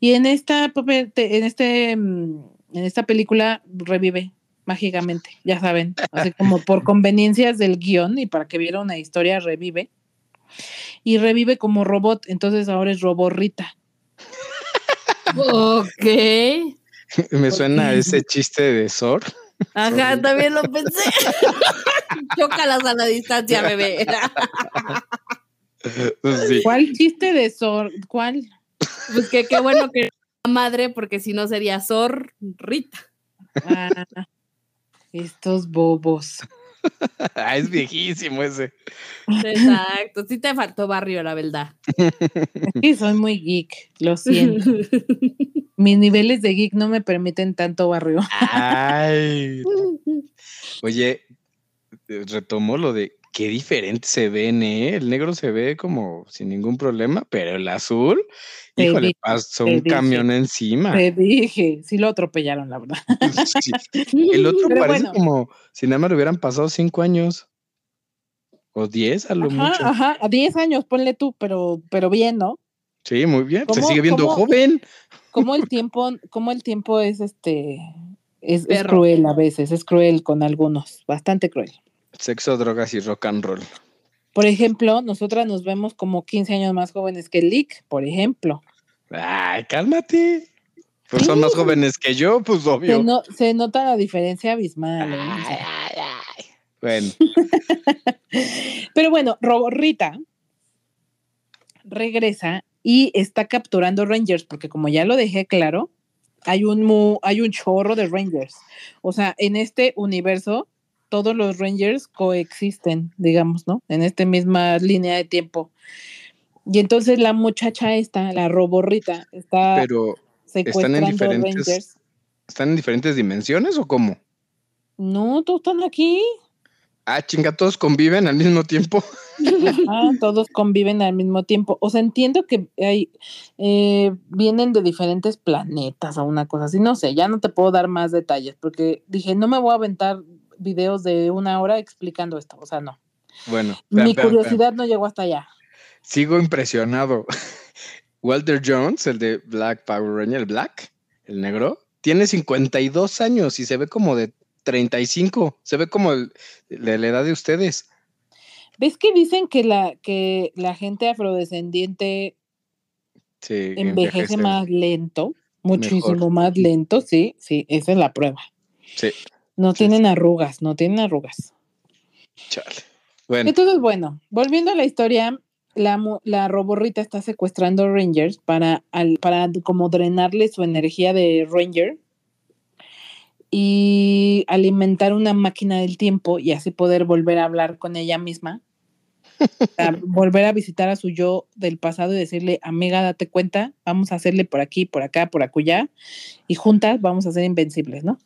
Y en esta, en este, en esta película revive mágicamente, ya saben, así como por conveniencias del guion y para que viera una historia, revive. Y revive como robot, entonces ahora es Roborrita. Ok. Me suena a ese chiste de Sor. Ajá, también lo pensé. Chócalas a la distancia, bebé. Sí. ¿Cuál chiste de Sor? ¿Cuál? Pues que qué bueno que la madre, porque si no sería zorrita. Ah, estos bobos. Ah, es viejísimo ese. Exacto. Sí te faltó barrio, la verdad. Sí, soy muy geek, lo siento. Mis niveles de geek no me permiten tanto barrio. Ay. Oye, eh, retomó lo de qué diferente se ven, ¿eh? El negro se ve como sin ningún problema, pero el azul, Te híjole, dije, pasó un dije. camión encima. Te dije, sí lo atropellaron, la verdad. Sí. El otro Pero parece bueno. como si nada más le hubieran pasado cinco años. O diez a lo Ajá, mucho. ajá, a 10 años, ponle tú, pero, pero bien, ¿no? Sí, muy bien. Se ¿Cómo- sigue viendo cómo- joven. Como el tiempo, como el tiempo es este, es, cruel a veces, es cruel con algunos, bastante cruel. Sexo, drogas y rock and roll. Por ejemplo, nosotras nos vemos como 15 años más jóvenes que Lick, por ejemplo. Ay, cálmate. Pues son más jóvenes que yo, pues Se, obvio. no- se nota la diferencia abismal. ¿eh? Ay, ay, ay. Bueno, Pero bueno, Roborrita regresa y está capturando Rangers, porque como ya lo dejé claro, hay un, mu- hay un chorro de Rangers. O sea, en este universo, todos los Rangers coexisten, digamos, ¿no? En esta misma línea de tiempo. Y entonces la muchacha esta, la Roborrita, está pero secuestrando diferentes- Rangers. ¿están en diferentes dimensiones o cómo? No, todos están aquí. Ah, chinga, todos conviven al mismo tiempo. Ah, todos conviven al mismo tiempo. O sea, entiendo que hay, eh, vienen de diferentes planetas o una cosa así. No sé, ya no te puedo dar más detalles porque dije, no me voy a aventar videos de una hora explicando esto. O sea, no. Bueno, Mi curiosidad no llegó hasta allá. Sigo impresionado. Walter Jones, el de Black Power Ranger, el Black, el negro, tiene 52 años y se ve como de 35. Se ve como el- de la edad de ustedes. ¿Ves que dicen que la, que la gente afrodescendiente Sí, envejece más lento? Muchísimo más lento, sí, sí, esa es la prueba. Sí, No Sí, tienen arrugas, no tienen arrugas. chale. Bueno, Entonces, bueno, volviendo a la historia, la, la roborrita está secuestrando Rangers para, al- para como drenarle su energía de Ranger y alimentar una máquina del tiempo y así poder volver a hablar con ella misma. Volver a visitar a su yo del pasado y decirle, amiga, date cuenta, vamos a hacerle por aquí, por acá, por acullá, y juntas vamos a ser invencibles, ¿no?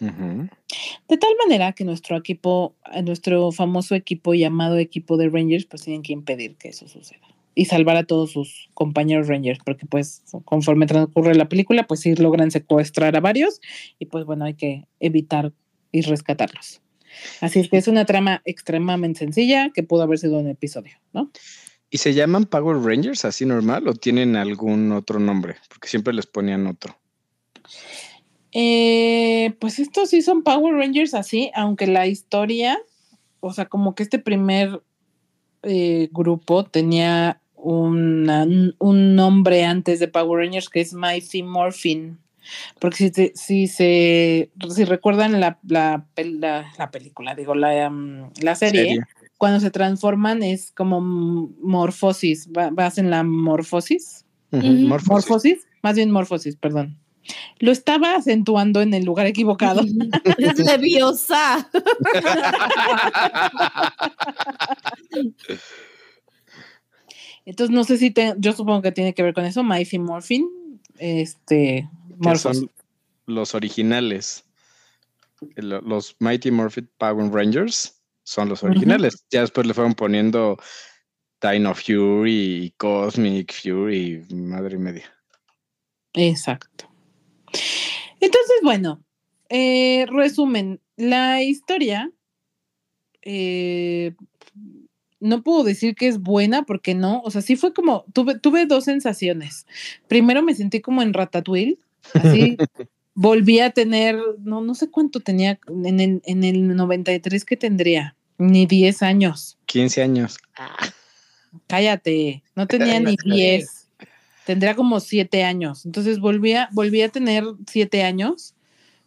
De tal manera que nuestro equipo, eh, nuestro famoso equipo llamado equipo de Rangers, pues tienen que impedir que eso suceda y salvar a todos sus compañeros Rangers, porque pues conforme transcurre la película, pues sí logran secuestrar a varios y pues bueno, hay que evitar y rescatarlos. Así es que es una trama extremadamente sencilla que pudo haber sido un episodio, ¿no? ¿Y se llaman Power Rangers así normal o tienen algún otro nombre? Porque siempre les ponían otro. Eh, pues estos sí son Power Rangers así, aunque la historia, o sea, como que este primer eh, grupo tenía una- un nombre antes de Power Rangers que es Mighty Morphin. Porque si, te- si se si recuerdan la, la, la- la película, digo, la, um, la serie, Serie. cuando se transforman es como morfosis, en la morfosis. Ujú. Morphosis. Morfosis, más bien morfosis, perdón. Lo estaba acentuando en el lugar equivocado. Es leviosa. Entonces no sé si te- yo supongo que tiene que ver con eso, Mighty Morphin, este son los originales. Lo- Los Mighty Morphin Power Rangers son los originales. Ya después le fueron poniendo Dino Fury y Cosmic Fury madre y media. Exacto. Entonces, bueno, eh, resumen, la historia, eh, no puedo decir que es buena porque no, o sea, sí fue como, tuve, tuve dos sensaciones. Primero me sentí como en Ratatouille, así volví a tener, no, no sé cuánto tenía en el, en el 93 que tendría, ni 10 años. 15 años. Cállate, no tenía ni sé. 10. Tendría como 7 años. Entonces volví a, volví a tener 7 años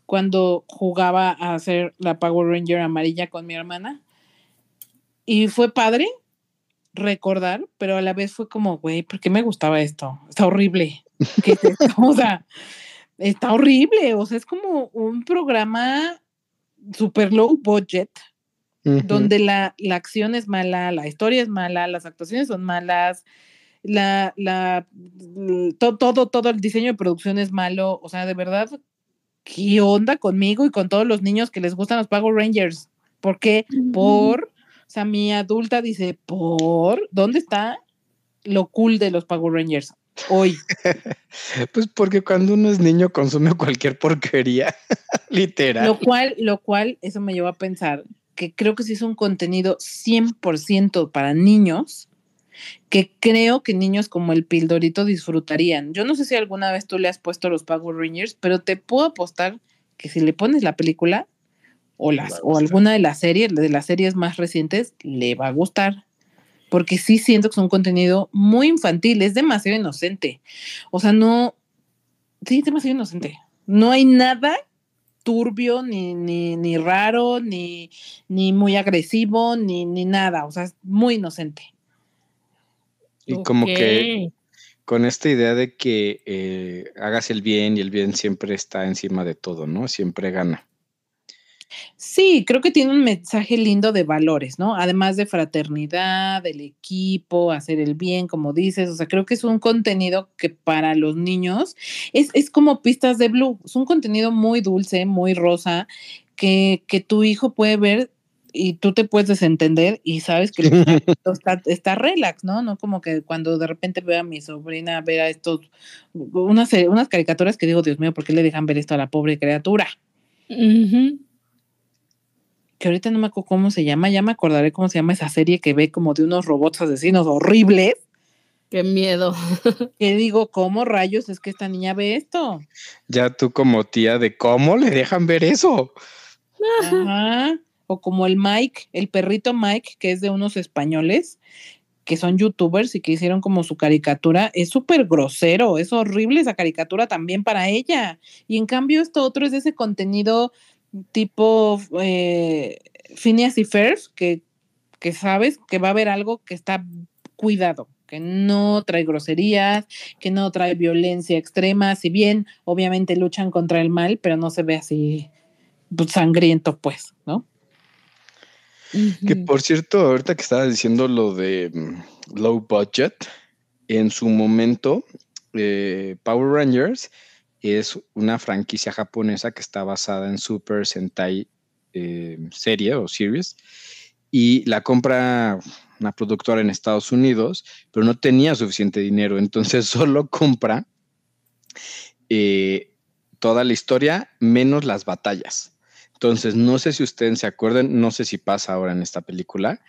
cuando jugaba a hacer la Power Ranger amarilla con mi hermana. Y fue padre recordar, pero a la vez fue como, güey, ¿por qué me gustaba esto? Está horrible. ¿Qué es esto? o sea, está horrible. O sea, es como un programa super low budget donde la, la acción es mala, la historia es mala, las actuaciones son malas, la, la, to- todo, todo el diseño de producción es malo. O sea, de verdad, ¿qué onda conmigo y con todos los niños que les gustan los Power Rangers? ¿Por qué? Por, o sea, mi adulta dice, ¿por? ¿Dónde está lo cool de los Power Rangers? Hoy. Pues porque cuando uno es niño consume cualquier porquería, literal. Lo cual, lo cual, eso me llevó a pensar que creo que sí es un contenido 100% para niños, que creo que niños como el Pildorito disfrutarían. Yo no sé si alguna vez tú le has puesto los Power Rangers, pero te puedo apostar que si le pones la película o, las, o alguna de las series, de las series más recientes, le va a gustar. Porque sí siento que es un contenido muy infantil, es demasiado inocente. O sea, no, sí, es demasiado inocente. No hay nada turbio, ni, ni, ni raro, ni, ni muy agresivo, ni, ni nada. O sea, es muy inocente. Y como que con esta idea de que eh, hagas el bien y el bien siempre está encima de todo, ¿no? Siempre gana. Sí, creo que tiene un mensaje lindo de valores, ¿no? Además de fraternidad, del equipo, hacer el bien, como dices. O sea, creo que es un contenido que para los niños es, es como pistas de blue. Es un contenido muy dulce, muy rosa, que, que tu hijo puede ver y tú te puedes desentender y sabes que está, está relax, ¿no? No como que cuando de repente veo a mi sobrina ver a estos, unas, unas caricaturas que digo, Dios mío, ¿por qué le dejan ver esto a la pobre criatura? Ujú. que ahorita no me acuerdo cómo se llama, ya me acordaré cómo se llama esa serie que ve como de unos robots asesinos horribles, Qué miedo. que digo, ¿cómo rayos es que esta niña ve esto? Ya tú como tía de cómo le dejan ver eso. Ajá. O como el Mike, el perrito Mike, que es de unos españoles, que son youtubers y que hicieron como su caricatura, es súper grosero, es horrible esa caricatura también para ella. Y en cambio esto otro es ese contenido tipo eh, Phineas y Ferb, que, que sabes que va a haber algo que está cuidado, que no trae groserías, que no trae violencia extrema, si bien obviamente luchan contra el mal, pero no se ve así sangriento, pues, ¿no? Que por cierto, ahorita que estabas diciendo lo de mm, low budget, en su momento, eh, Power Rangers es una franquicia japonesa que está basada en Super Sentai eh, serie o series y la compra una productora en Estados Unidos, pero no tenía suficiente dinero, entonces solo compra eh, toda la historia menos las batallas. Entonces, no sé si ustedes se acuerdan, no sé si pasa ahora en esta película,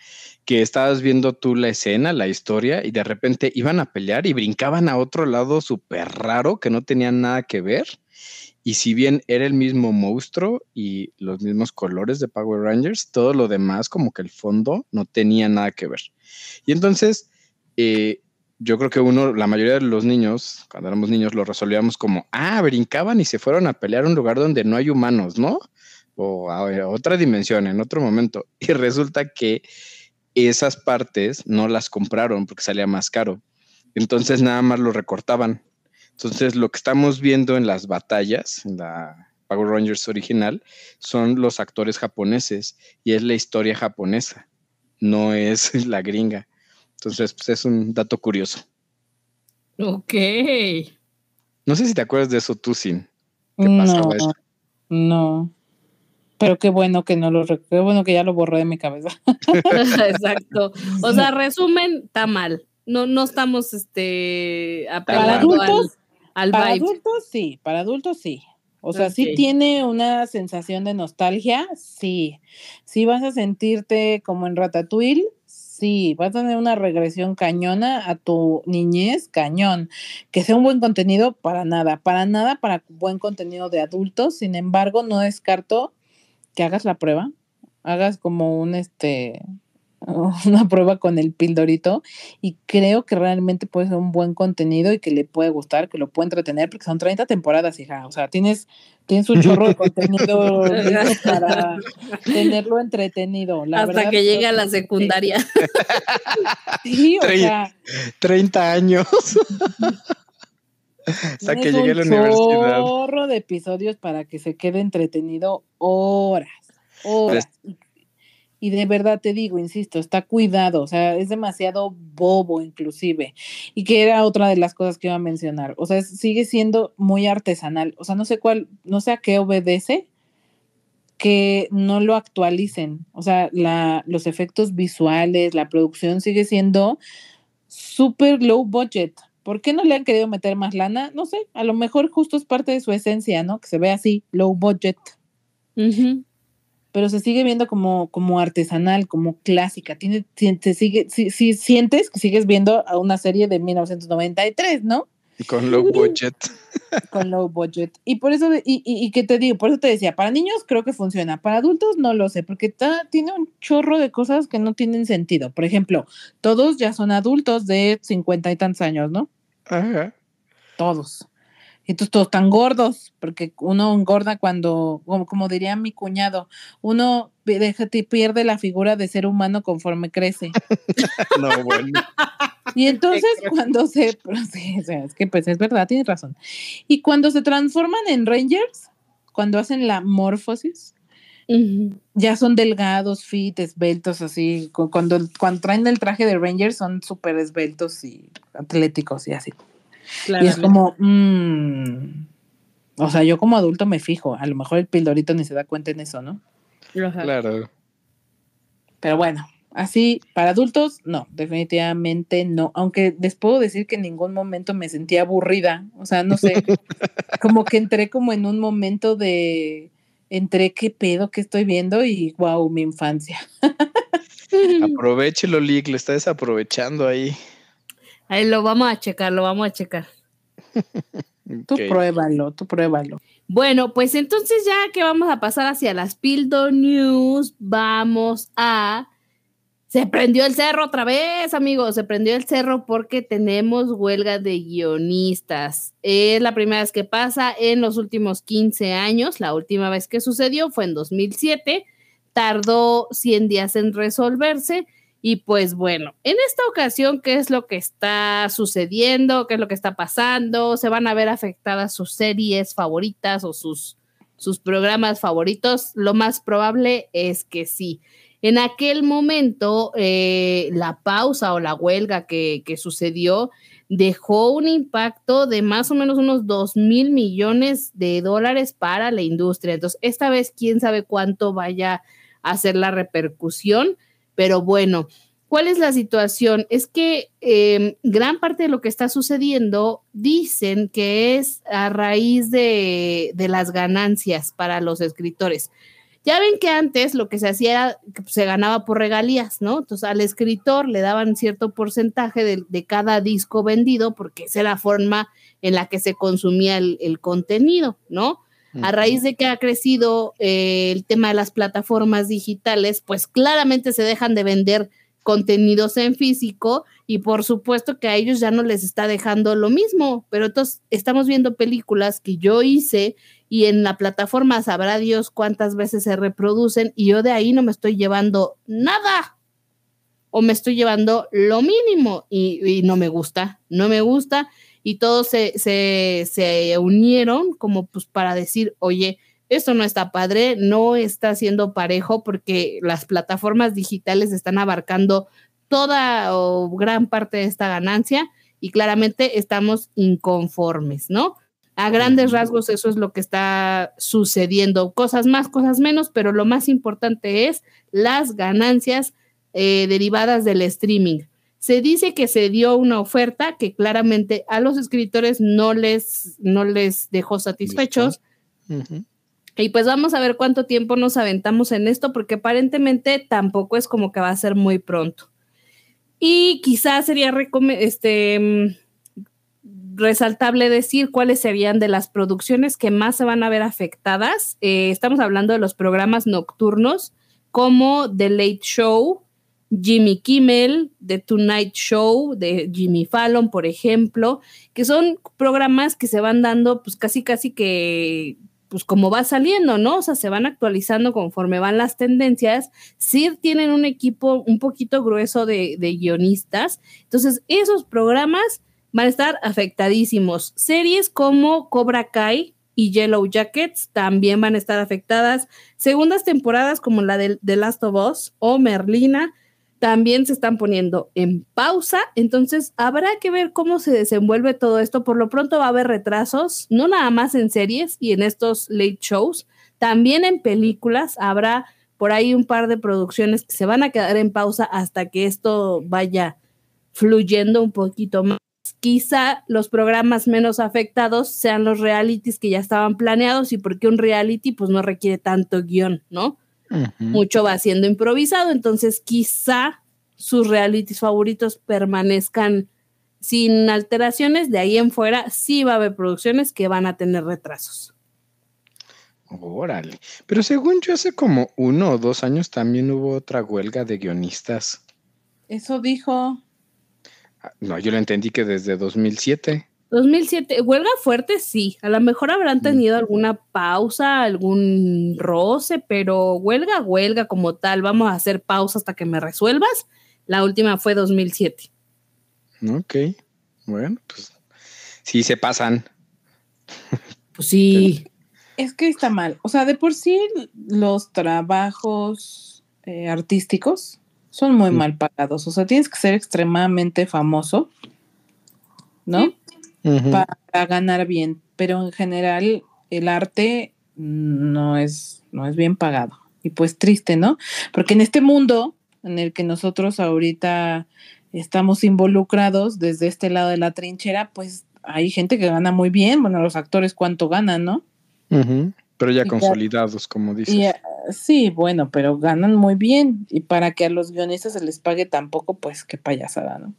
que estabas viendo tú la escena, la historia, y de repente iban a pelear y brincaban a otro lado súper raro que no tenía nada que ver. Y si bien era el mismo monstruo y los mismos colores de Power Rangers, todo lo demás, como que el fondo, no tenía nada que ver. Y entonces, eh, yo creo que uno, la mayoría de los niños, cuando éramos niños, lo resolvíamos como, ah, brincaban y se fueron a pelear a un lugar donde no hay humanos, ¿no? O a, otra dimensión, en otro momento. Y resulta que esas partes no las compraron porque salía más caro. Entonces nada más lo recortaban. Entonces lo que estamos viendo en las batallas, en la Power Rangers original, son los actores japoneses y es la historia japonesa, no es la gringa. Entonces, pues es un dato curioso. Ok. No sé si te acuerdas de eso tú, Sin. ¿Qué No, pasaba eso? no. Pero qué bueno que no lo qué bueno que ya lo borré de mi cabeza. Exacto. O sea, resumen, está mal. No, no estamos este Para apelando al, adultos, al para vibe. adultos sí, para adultos sí. O sea, sí tiene una sensación de nostalgia, sí. Sí vas a sentirte como en Ratatouille, sí. Vas a tener una regresión cañona a tu niñez, cañón. Que sea un buen contenido, para nada. Para nada, para buen contenido de adultos. Sin embargo, no descarto que hagas la prueba. Hagas como un, este, una prueba con el pildorito y creo que realmente puede ser un buen contenido y que le puede gustar, que lo puede entretener, porque son 30 temporadas, hija. O sea, tienes, tienes un chorro de contenido para tenerlo entretenido. La Hasta verdad, que llegue a la secundaria. Sí, sí, o Tre- sea, 30 años. Hasta que llegué a la un universidad. chorro de episodios para que se quede entretenido horas, horas. Y- Y de verdad te digo, insisto, está cuidado, o sea, es demasiado bobo inclusive. Y que era otra de las cosas que iba a mencionar. O sea, es- sigue siendo muy artesanal. O sea, no sé cuál, no sé a qué obedece que no lo actualicen. O sea, la, los efectos visuales, la producción sigue siendo súper low budget. ¿Por qué no le han querido meter más lana? No sé, a lo mejor justo es parte de su esencia, ¿no? Que se ve así, low budget pero se sigue viendo como, como artesanal, como clásica. Tiene, si- se sigue, si, si sientes que sigues viendo a una serie de 1993, ¿no? Con low budget. Con low budget. Y por eso, y, y, y que te digo, por eso te decía, para niños creo que funciona, para adultos no lo sé, porque ta- tiene un chorro de cosas que no tienen sentido. Por ejemplo, todos ya son adultos de 50 y tantos años, ¿no? Ajá. Todos. Y entonces todos están gordos, porque uno engorda cuando, como, como diría mi cuñado, uno deja, pierde la figura de ser humano conforme crece. No, bueno. Y entonces cuando se, o sea, es que pues es verdad, tienes razón. Y cuando se transforman en Rangers, cuando hacen la morfosis, ya son delgados, fit, esbeltos, así. cu- Cuando, cuando traen el traje de Rangers son súper esbeltos y atléticos y así. Y es como, mm, o sea, yo como adulto me fijo, a lo mejor el pildorito ni se da cuenta en eso, ¿no? Claro. Pero bueno, así, para adultos, no, definitivamente no. Aunque les puedo decir que en ningún momento me sentí aburrida, o sea, no sé, como que entré como en un momento de, entré, ¿qué pedo que estoy viendo? Y wow, mi infancia. Aprovechelo, Lick, le está desaprovechando ahí. Ahí lo vamos a checar, lo vamos a checar. Tú pruébalo, tú pruébalo. Bueno, pues entonces ya que vamos a pasar hacia las Pildo News, vamos a... Se prendió el cerro otra vez, amigos, se prendió el cerro porque tenemos huelga de guionistas. Es la primera vez que pasa en los últimos 15 años. La última vez que sucedió fue en 2007. Tardó 100 días en resolverse. Y pues bueno, en esta ocasión, ¿qué es lo que está sucediendo? ¿Qué es lo que está pasando? ¿Se van a ver afectadas sus series favoritas o sus, sus programas favoritos? Lo más probable es que sí. En aquel momento, eh, la pausa o la huelga que, que sucedió dejó un impacto de más o menos unos 2 mil millones de dólares para la industria. Entonces, esta vez, quién sabe cuánto vaya a ser la repercusión, pero bueno, ¿cuál es la situación? Es que eh, gran parte de lo que está sucediendo dicen que es a raíz de, de las ganancias para los escritores. Ya ven que antes lo que se hacía era que se ganaba por regalías, ¿no? Entonces al escritor le daban cierto porcentaje de, de cada disco vendido porque esa era la forma en la que se consumía el, el contenido, ¿no? A raíz de que ha crecido eh, el tema de las plataformas digitales, pues claramente se dejan de vender contenidos en físico y por supuesto que a ellos ya no les está dejando lo mismo, pero entonces estamos viendo películas que yo hice y en la plataforma sabrá Dios cuántas veces se reproducen y yo de ahí no me estoy llevando nada o me estoy llevando lo mínimo y, no me gusta, no me gusta y todos se, se, se unieron como pues para decir, oye, esto no está padre, no está siendo parejo porque las plataformas digitales están abarcando toda o gran parte de esta ganancia y claramente estamos inconformes, ¿no? A grandes rasgos eso es lo que está sucediendo, cosas más, cosas menos, pero lo más importante es las ganancias eh, derivadas del streaming. Se dice que se dio una oferta que claramente a los escritores no les, no les dejó satisfechos. Y pues vamos a ver cuánto tiempo nos aventamos en esto, porque aparentemente tampoco es como que va a ser muy pronto. Y quizás sería este, mm, resaltable decir cuáles serían de las producciones que más se van a ver afectadas. Eh, estamos hablando de los programas nocturnos como The Late Show, Jimmy Kimmel, The Tonight Show de Jimmy Fallon, por ejemplo, que son programas que se van dando pues casi casi que pues como va saliendo, ¿no? O sea, se van actualizando conforme van las tendencias. Sí tienen un equipo un poquito grueso de, de guionistas. Entonces, esos programas van a estar afectadísimos. Series como Cobra Kai y Yellow Jackets también van a estar afectadas. Segundas temporadas como la de The Last of Us o Merlina también se están poniendo en pausa. Entonces, habrá que ver cómo se desenvuelve todo esto. Por lo pronto va a haber retrasos, no nada más en series y en estos late shows, también en películas. Habrá por ahí un par de producciones que se van a quedar en pausa hasta que esto vaya fluyendo un poquito más. Quizá los programas menos afectados sean los realities que ya estaban planeados y porque un reality pues no requiere tanto guion, ¿no? Mucho va siendo improvisado, entonces quizá sus realities favoritos permanezcan sin alteraciones, de ahí en fuera sí va a haber producciones que van a tener retrasos. Órale. Pero según yo, hace como uno o dos años también hubo otra huelga de guionistas. Eso dijo. Ah, No, yo lo entendí que desde 2007. 2007, huelga fuerte, sí, a lo mejor habrán tenido alguna pausa, algún roce, pero huelga, huelga como tal, vamos a hacer pausa hasta que me resuelvas. La última fue 2007. Ok. Bueno, pues sí se pasan. Pues sí, Es que está mal. O sea, de por sí los trabajos eh, artísticos son muy mal pagados. O sea, tienes que ser extremadamente famoso, ¿no? Sí. Para ganar bien. Pero en general el arte no es, no es bien pagado. Y pues triste, ¿no? Porque en este mundo en el que nosotros ahorita estamos involucrados desde este lado de la trinchera, pues hay gente que gana muy bien. Bueno, los actores cuánto ganan, ¿no? Pero ya consolidados, como dices. Eh, sí, bueno, pero ganan muy bien. Y para que a los guionistas se les pague tampoco, pues qué payasada, ¿no?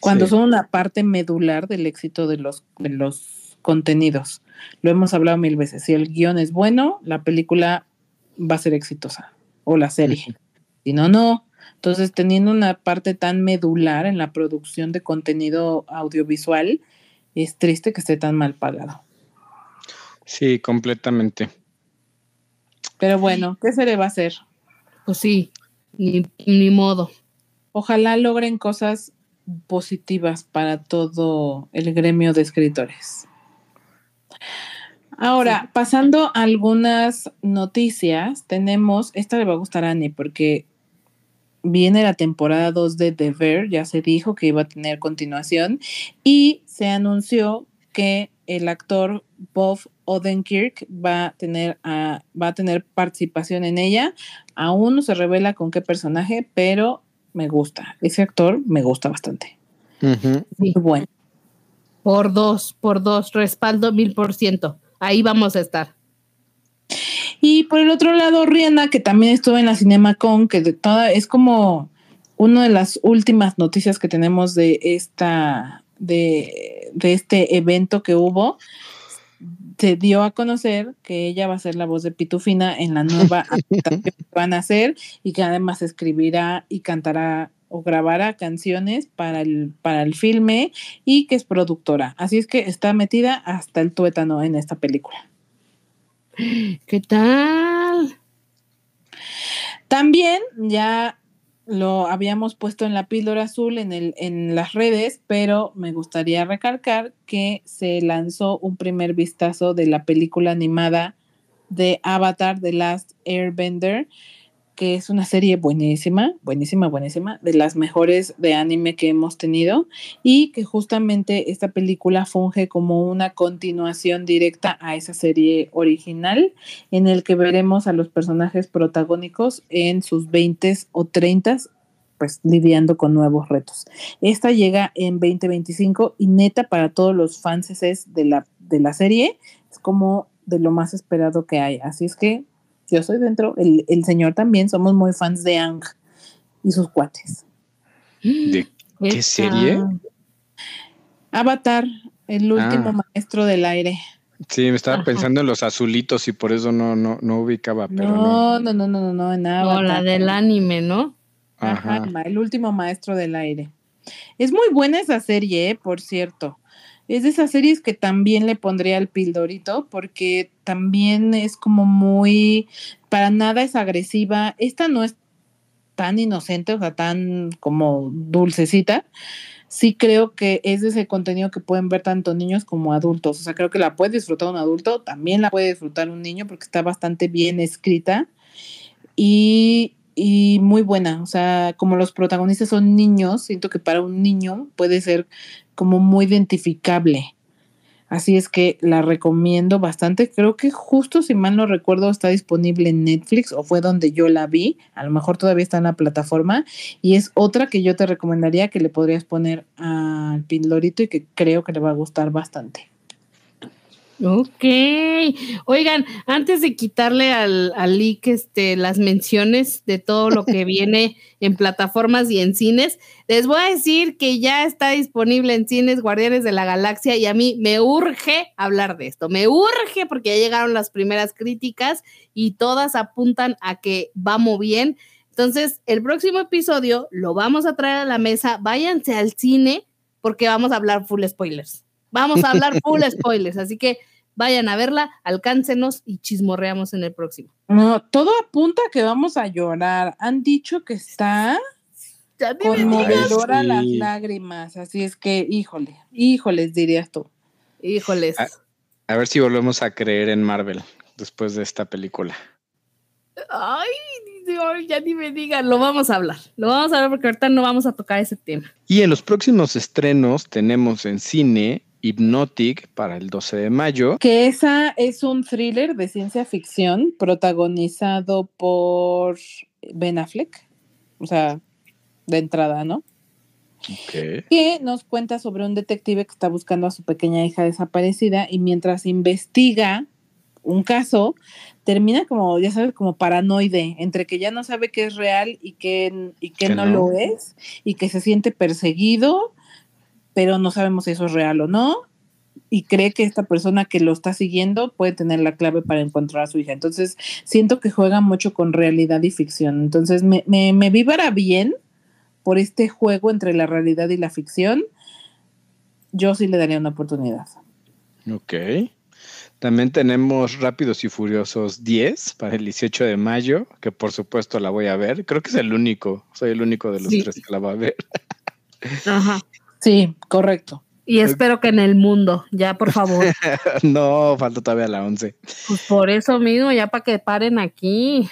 Cuando Sí. son una parte medular del éxito de los, de los contenidos. Lo hemos hablado mil veces. Si el guion es bueno, la película va a ser exitosa. O la serie. Si no, no. Entonces, teniendo una parte tan medular en la producción de contenido audiovisual, es triste que esté tan mal pagado. Sí, completamente. Pero bueno, ¿qué se le va a hacer? pues sí, ni, ni modo. Ojalá logren cosas positivas para todo el gremio de escritores. Ahora, pasando a algunas noticias, tenemos, esta le va a gustar a Annie porque viene la temporada 2 de The Bear, ya se dijo que iba a tener continuación y se anunció que el actor Bob Odenkirk va a tener, va a tener participación en ella. Aún no se revela con qué personaje, pero me gusta. Ese actor me gusta bastante. Muy bueno. Por dos, por dos, respaldo mil por ciento. Ahí vamos a estar. Y por el otro lado, Rihanna, que también estuvo en la CinemaCon, que de toda, es como una de las últimas noticias que tenemos de esta, de, de este evento que hubo. Se dio a conocer que ella va a ser la voz de Pitufina en la nueva que van a hacer y que además escribirá y cantará o grabará canciones para el, para el filme y que es productora. Así es que está metida hasta el tuétano en esta película. ¿Qué tal? También ya lo habíamos puesto en la píldora azul en, el, en las redes, pero me gustaría recalcar que se lanzó un primer vistazo de la película animada de Avatar The Last Airbender, que es una serie buenísima, buenísima, buenísima, de las mejores de anime que hemos tenido y que justamente esta película funge como una continuación directa a esa serie original en el que veremos a los personajes protagónicos en sus 20 o 30 pues lidiando con nuevos retos. Esta llega en 2025 y neta para todos los fans de la, de la serie es como de lo más esperado que hay. Así es que yo soy dentro, el, el señor también, somos muy fans de Ang y sus cuates. ¿De qué serie? Avatar, el último Ah. maestro del aire. Sí, me estaba Ajá. pensando en los azulitos y por eso no, no, no ubicaba, pero no. No, no, no, no, no, no, en No, Avatar. la del anime, ¿no? Ajá, Ajá. el último maestro del aire. Es muy buena esa serie, eh, por cierto. Es de esas series que también le pondría al pildorito porque también es como muy, para nada es agresiva. Esta no es tan inocente, o sea, tan como dulcecita. Sí creo que es de ese contenido que pueden ver tanto niños como adultos. O sea, creo que la puede disfrutar un adulto, también la puede disfrutar un niño porque está bastante bien escrita y, y muy buena. O sea, como los protagonistas son niños, siento que para un niño puede ser como muy identificable. Así es que la recomiendo bastante. Creo que justo, si mal no recuerdo, está disponible en Netflix o fue donde yo la vi. A lo mejor todavía está en la plataforma. Y es otra que yo te recomendaría que le podrías poner al Pindorito y que creo que le va a gustar bastante. Ok. Oigan, antes de quitarle al, al leak este, las menciones de todo lo que viene en plataformas y en cines, les voy a decir que ya está disponible en cines Guardianes de la Galaxia y a mí me urge hablar de esto. Me urge porque ya llegaron las primeras críticas y todas apuntan a que vamos bien. Entonces, el próximo episodio lo vamos a traer a la mesa. Váyanse al cine porque vamos a hablar full spoilers. Vamos a hablar full spoilers, así que vayan a verla, alcáncenos y chismorreamos en el próximo. No, todo apunta a que vamos a llorar. Han dicho que está Ya ni me digas. conmovedora sí. las lágrimas. Así es que, híjole, híjoles, dirías tú. Híjoles. Ah. A ver si volvemos a creer en Marvel después de esta película. Ay, ya ni me digan, lo vamos a hablar. Lo vamos a hablar porque ahorita no vamos a tocar ese tema. Y en los próximos estrenos tenemos en cine Hypnotic para el 12 de mayo. Que esa es un thriller de ciencia ficción protagonizado por Ben Affleck. O sea, de entrada, ¿no? Ok. que nos cuenta sobre un detective que está buscando a su pequeña hija desaparecida y mientras investiga un caso, termina como, ya sabes, como paranoide, entre que ya no sabe qué es real y qué, y qué Que no, no. lo es, y que se siente perseguido, pero no sabemos si eso es real o no, y cree que esta persona que lo está siguiendo puede tener la clave para encontrar a su hija. Entonces, siento que juega mucho con realidad y ficción. Entonces, me, me, me vibra bien por este juego entre la realidad y la ficción, yo sí le daría una oportunidad. Ok. También tenemos Rápidos y Furiosos 10 para el 18 de mayo, que por supuesto la voy a ver. Creo que es el único, soy el único de los Sí. tres que la va a ver. Ajá. Sí, correcto. Y espero que en el mundo, ya por favor. no, falta todavía la 11. Pues por eso mismo, ya para que paren aquí.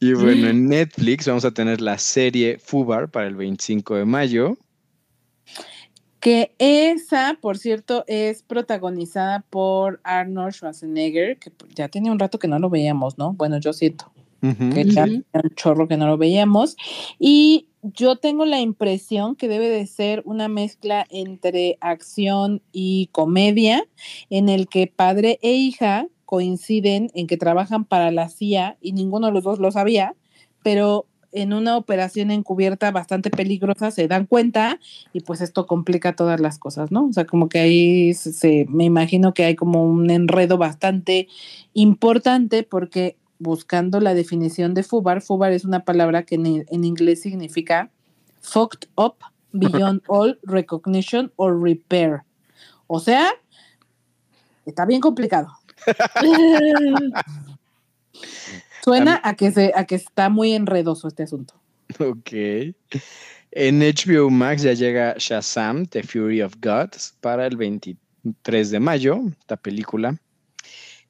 Y bueno, en Netflix vamos a tener la serie Fubar para el 25 de mayo. Que esa, por cierto, es protagonizada por Arnold Schwarzenegger, que ya tenía un rato que no lo veíamos, ¿no? Bueno, yo siento Ujú. que ya tenía un chorro que no lo veíamos. Y yo tengo la impresión que debe de ser una mezcla entre acción y comedia, en el que padre e hija coinciden en que trabajan para la CIA y ninguno de los dos lo sabía, pero en una operación encubierta bastante peligrosa se dan cuenta y pues esto complica todas las cosas, ¿no? O sea, como que ahí se, me imagino que hay como un enredo bastante importante porque buscando la definición de FUBAR, FUBAR es una palabra que en, en inglés significa fucked up beyond all recognition or repair. O sea, está bien complicado. Suena a que, se, a que está muy enredoso este asunto. Ok. En HBO Max ya llega Shazam, The Fury of Gods, para el 23 de mayo, esta película.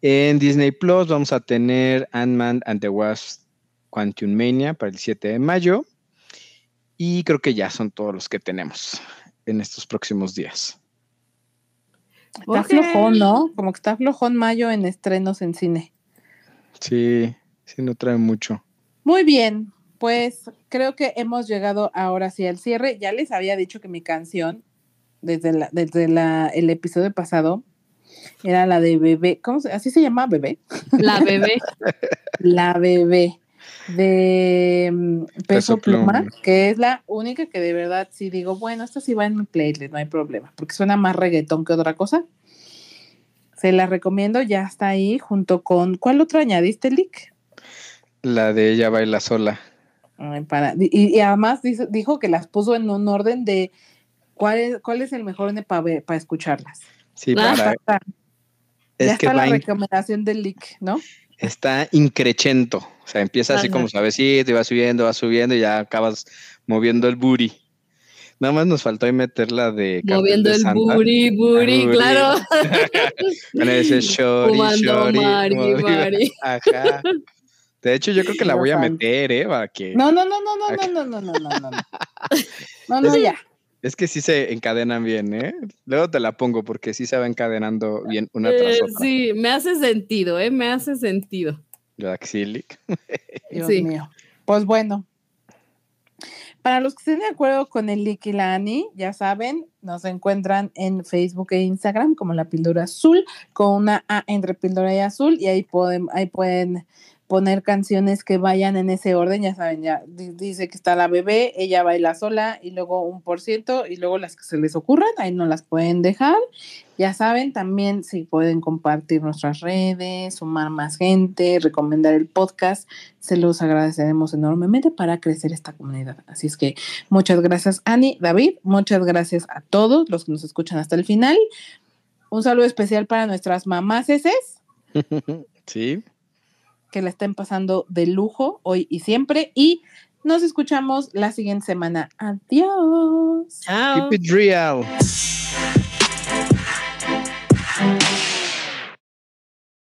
En Disney Plus vamos a tener Ant-Man and the Wasp Quantum Mania para el 7 de mayo. Y creo que ya son todos los que tenemos en estos próximos días. Está flojón, ¿no? Como que está flojón mayo en estrenos en cine. Sí, sí, no trae mucho. Muy bien, pues creo que hemos llegado ahora sí al cierre. Ya les había dicho que mi canción, desde, la, desde la, el episodio pasado, era la de bebé. ¿Cómo se, así se llama bebé? La bebé. La bebé de mm, Peso, Peso Pluma, Pluma. que es la única que de verdad sí digo, bueno, esta sí va en mi playlist, no hay problema, porque suena más reggaetón que otra cosa. Se la recomiendo, ya está ahí junto con, ¿cuál otro añadiste, Lick? La de ella baila sola. Ay, para, y, y además dijo, dijo que las puso en un orden de cuál es, cuál es el mejor para para escucharlas. Sí, Ah. para, está, es ya que está la recomendación del Lick, ¿no? está increchento. O sea, empieza así Ajá. como suavecito y va subiendo, va subiendo y ya acabas moviendo el booty. Nada más nos faltó ahí meter la de Moviendo de el Santa. booty, booty, booty. claro. Con ese shorty, shorty, Mari, moviendo- Mari. Ajá. De hecho, yo creo que la voy a meter, ¿eh? Para que... No, no, no, no, no, no, no, no, no, no, no. No, no, ya. Es que sí se encadenan bien, ¿eh? Luego te la pongo porque sí se va encadenando bien una tras Eh, otra. sí, me hace sentido, ¿eh? Me hace sentido. La Xilic. Dios Sí. mío. Pues bueno. Para los que estén de acuerdo con el Lick y la Ani, ya saben, nos encuentran en Facebook e Instagram como la píldora azul, con una A entre píldora y azul, y ahí pueden, ahí pueden poner canciones que vayan en ese orden, ya saben, ya di- dice que está la bebé, ella baila sola, y luego un por ciento, y luego las que se les ocurran, ahí no las pueden dejar. Ya saben, también si pueden compartir nuestras redes, sumar más gente, recomendar el podcast, se los agradeceremos enormemente para crecer esta comunidad. Así es que muchas gracias, Ani, David, muchas gracias a todos los que nos escuchan hasta el final. Un saludo especial para nuestras mamás eses, Sí. Que la estén pasando de lujo hoy y siempre. Y nos escuchamos la siguiente semana. Adiós. Chao. Keep it real.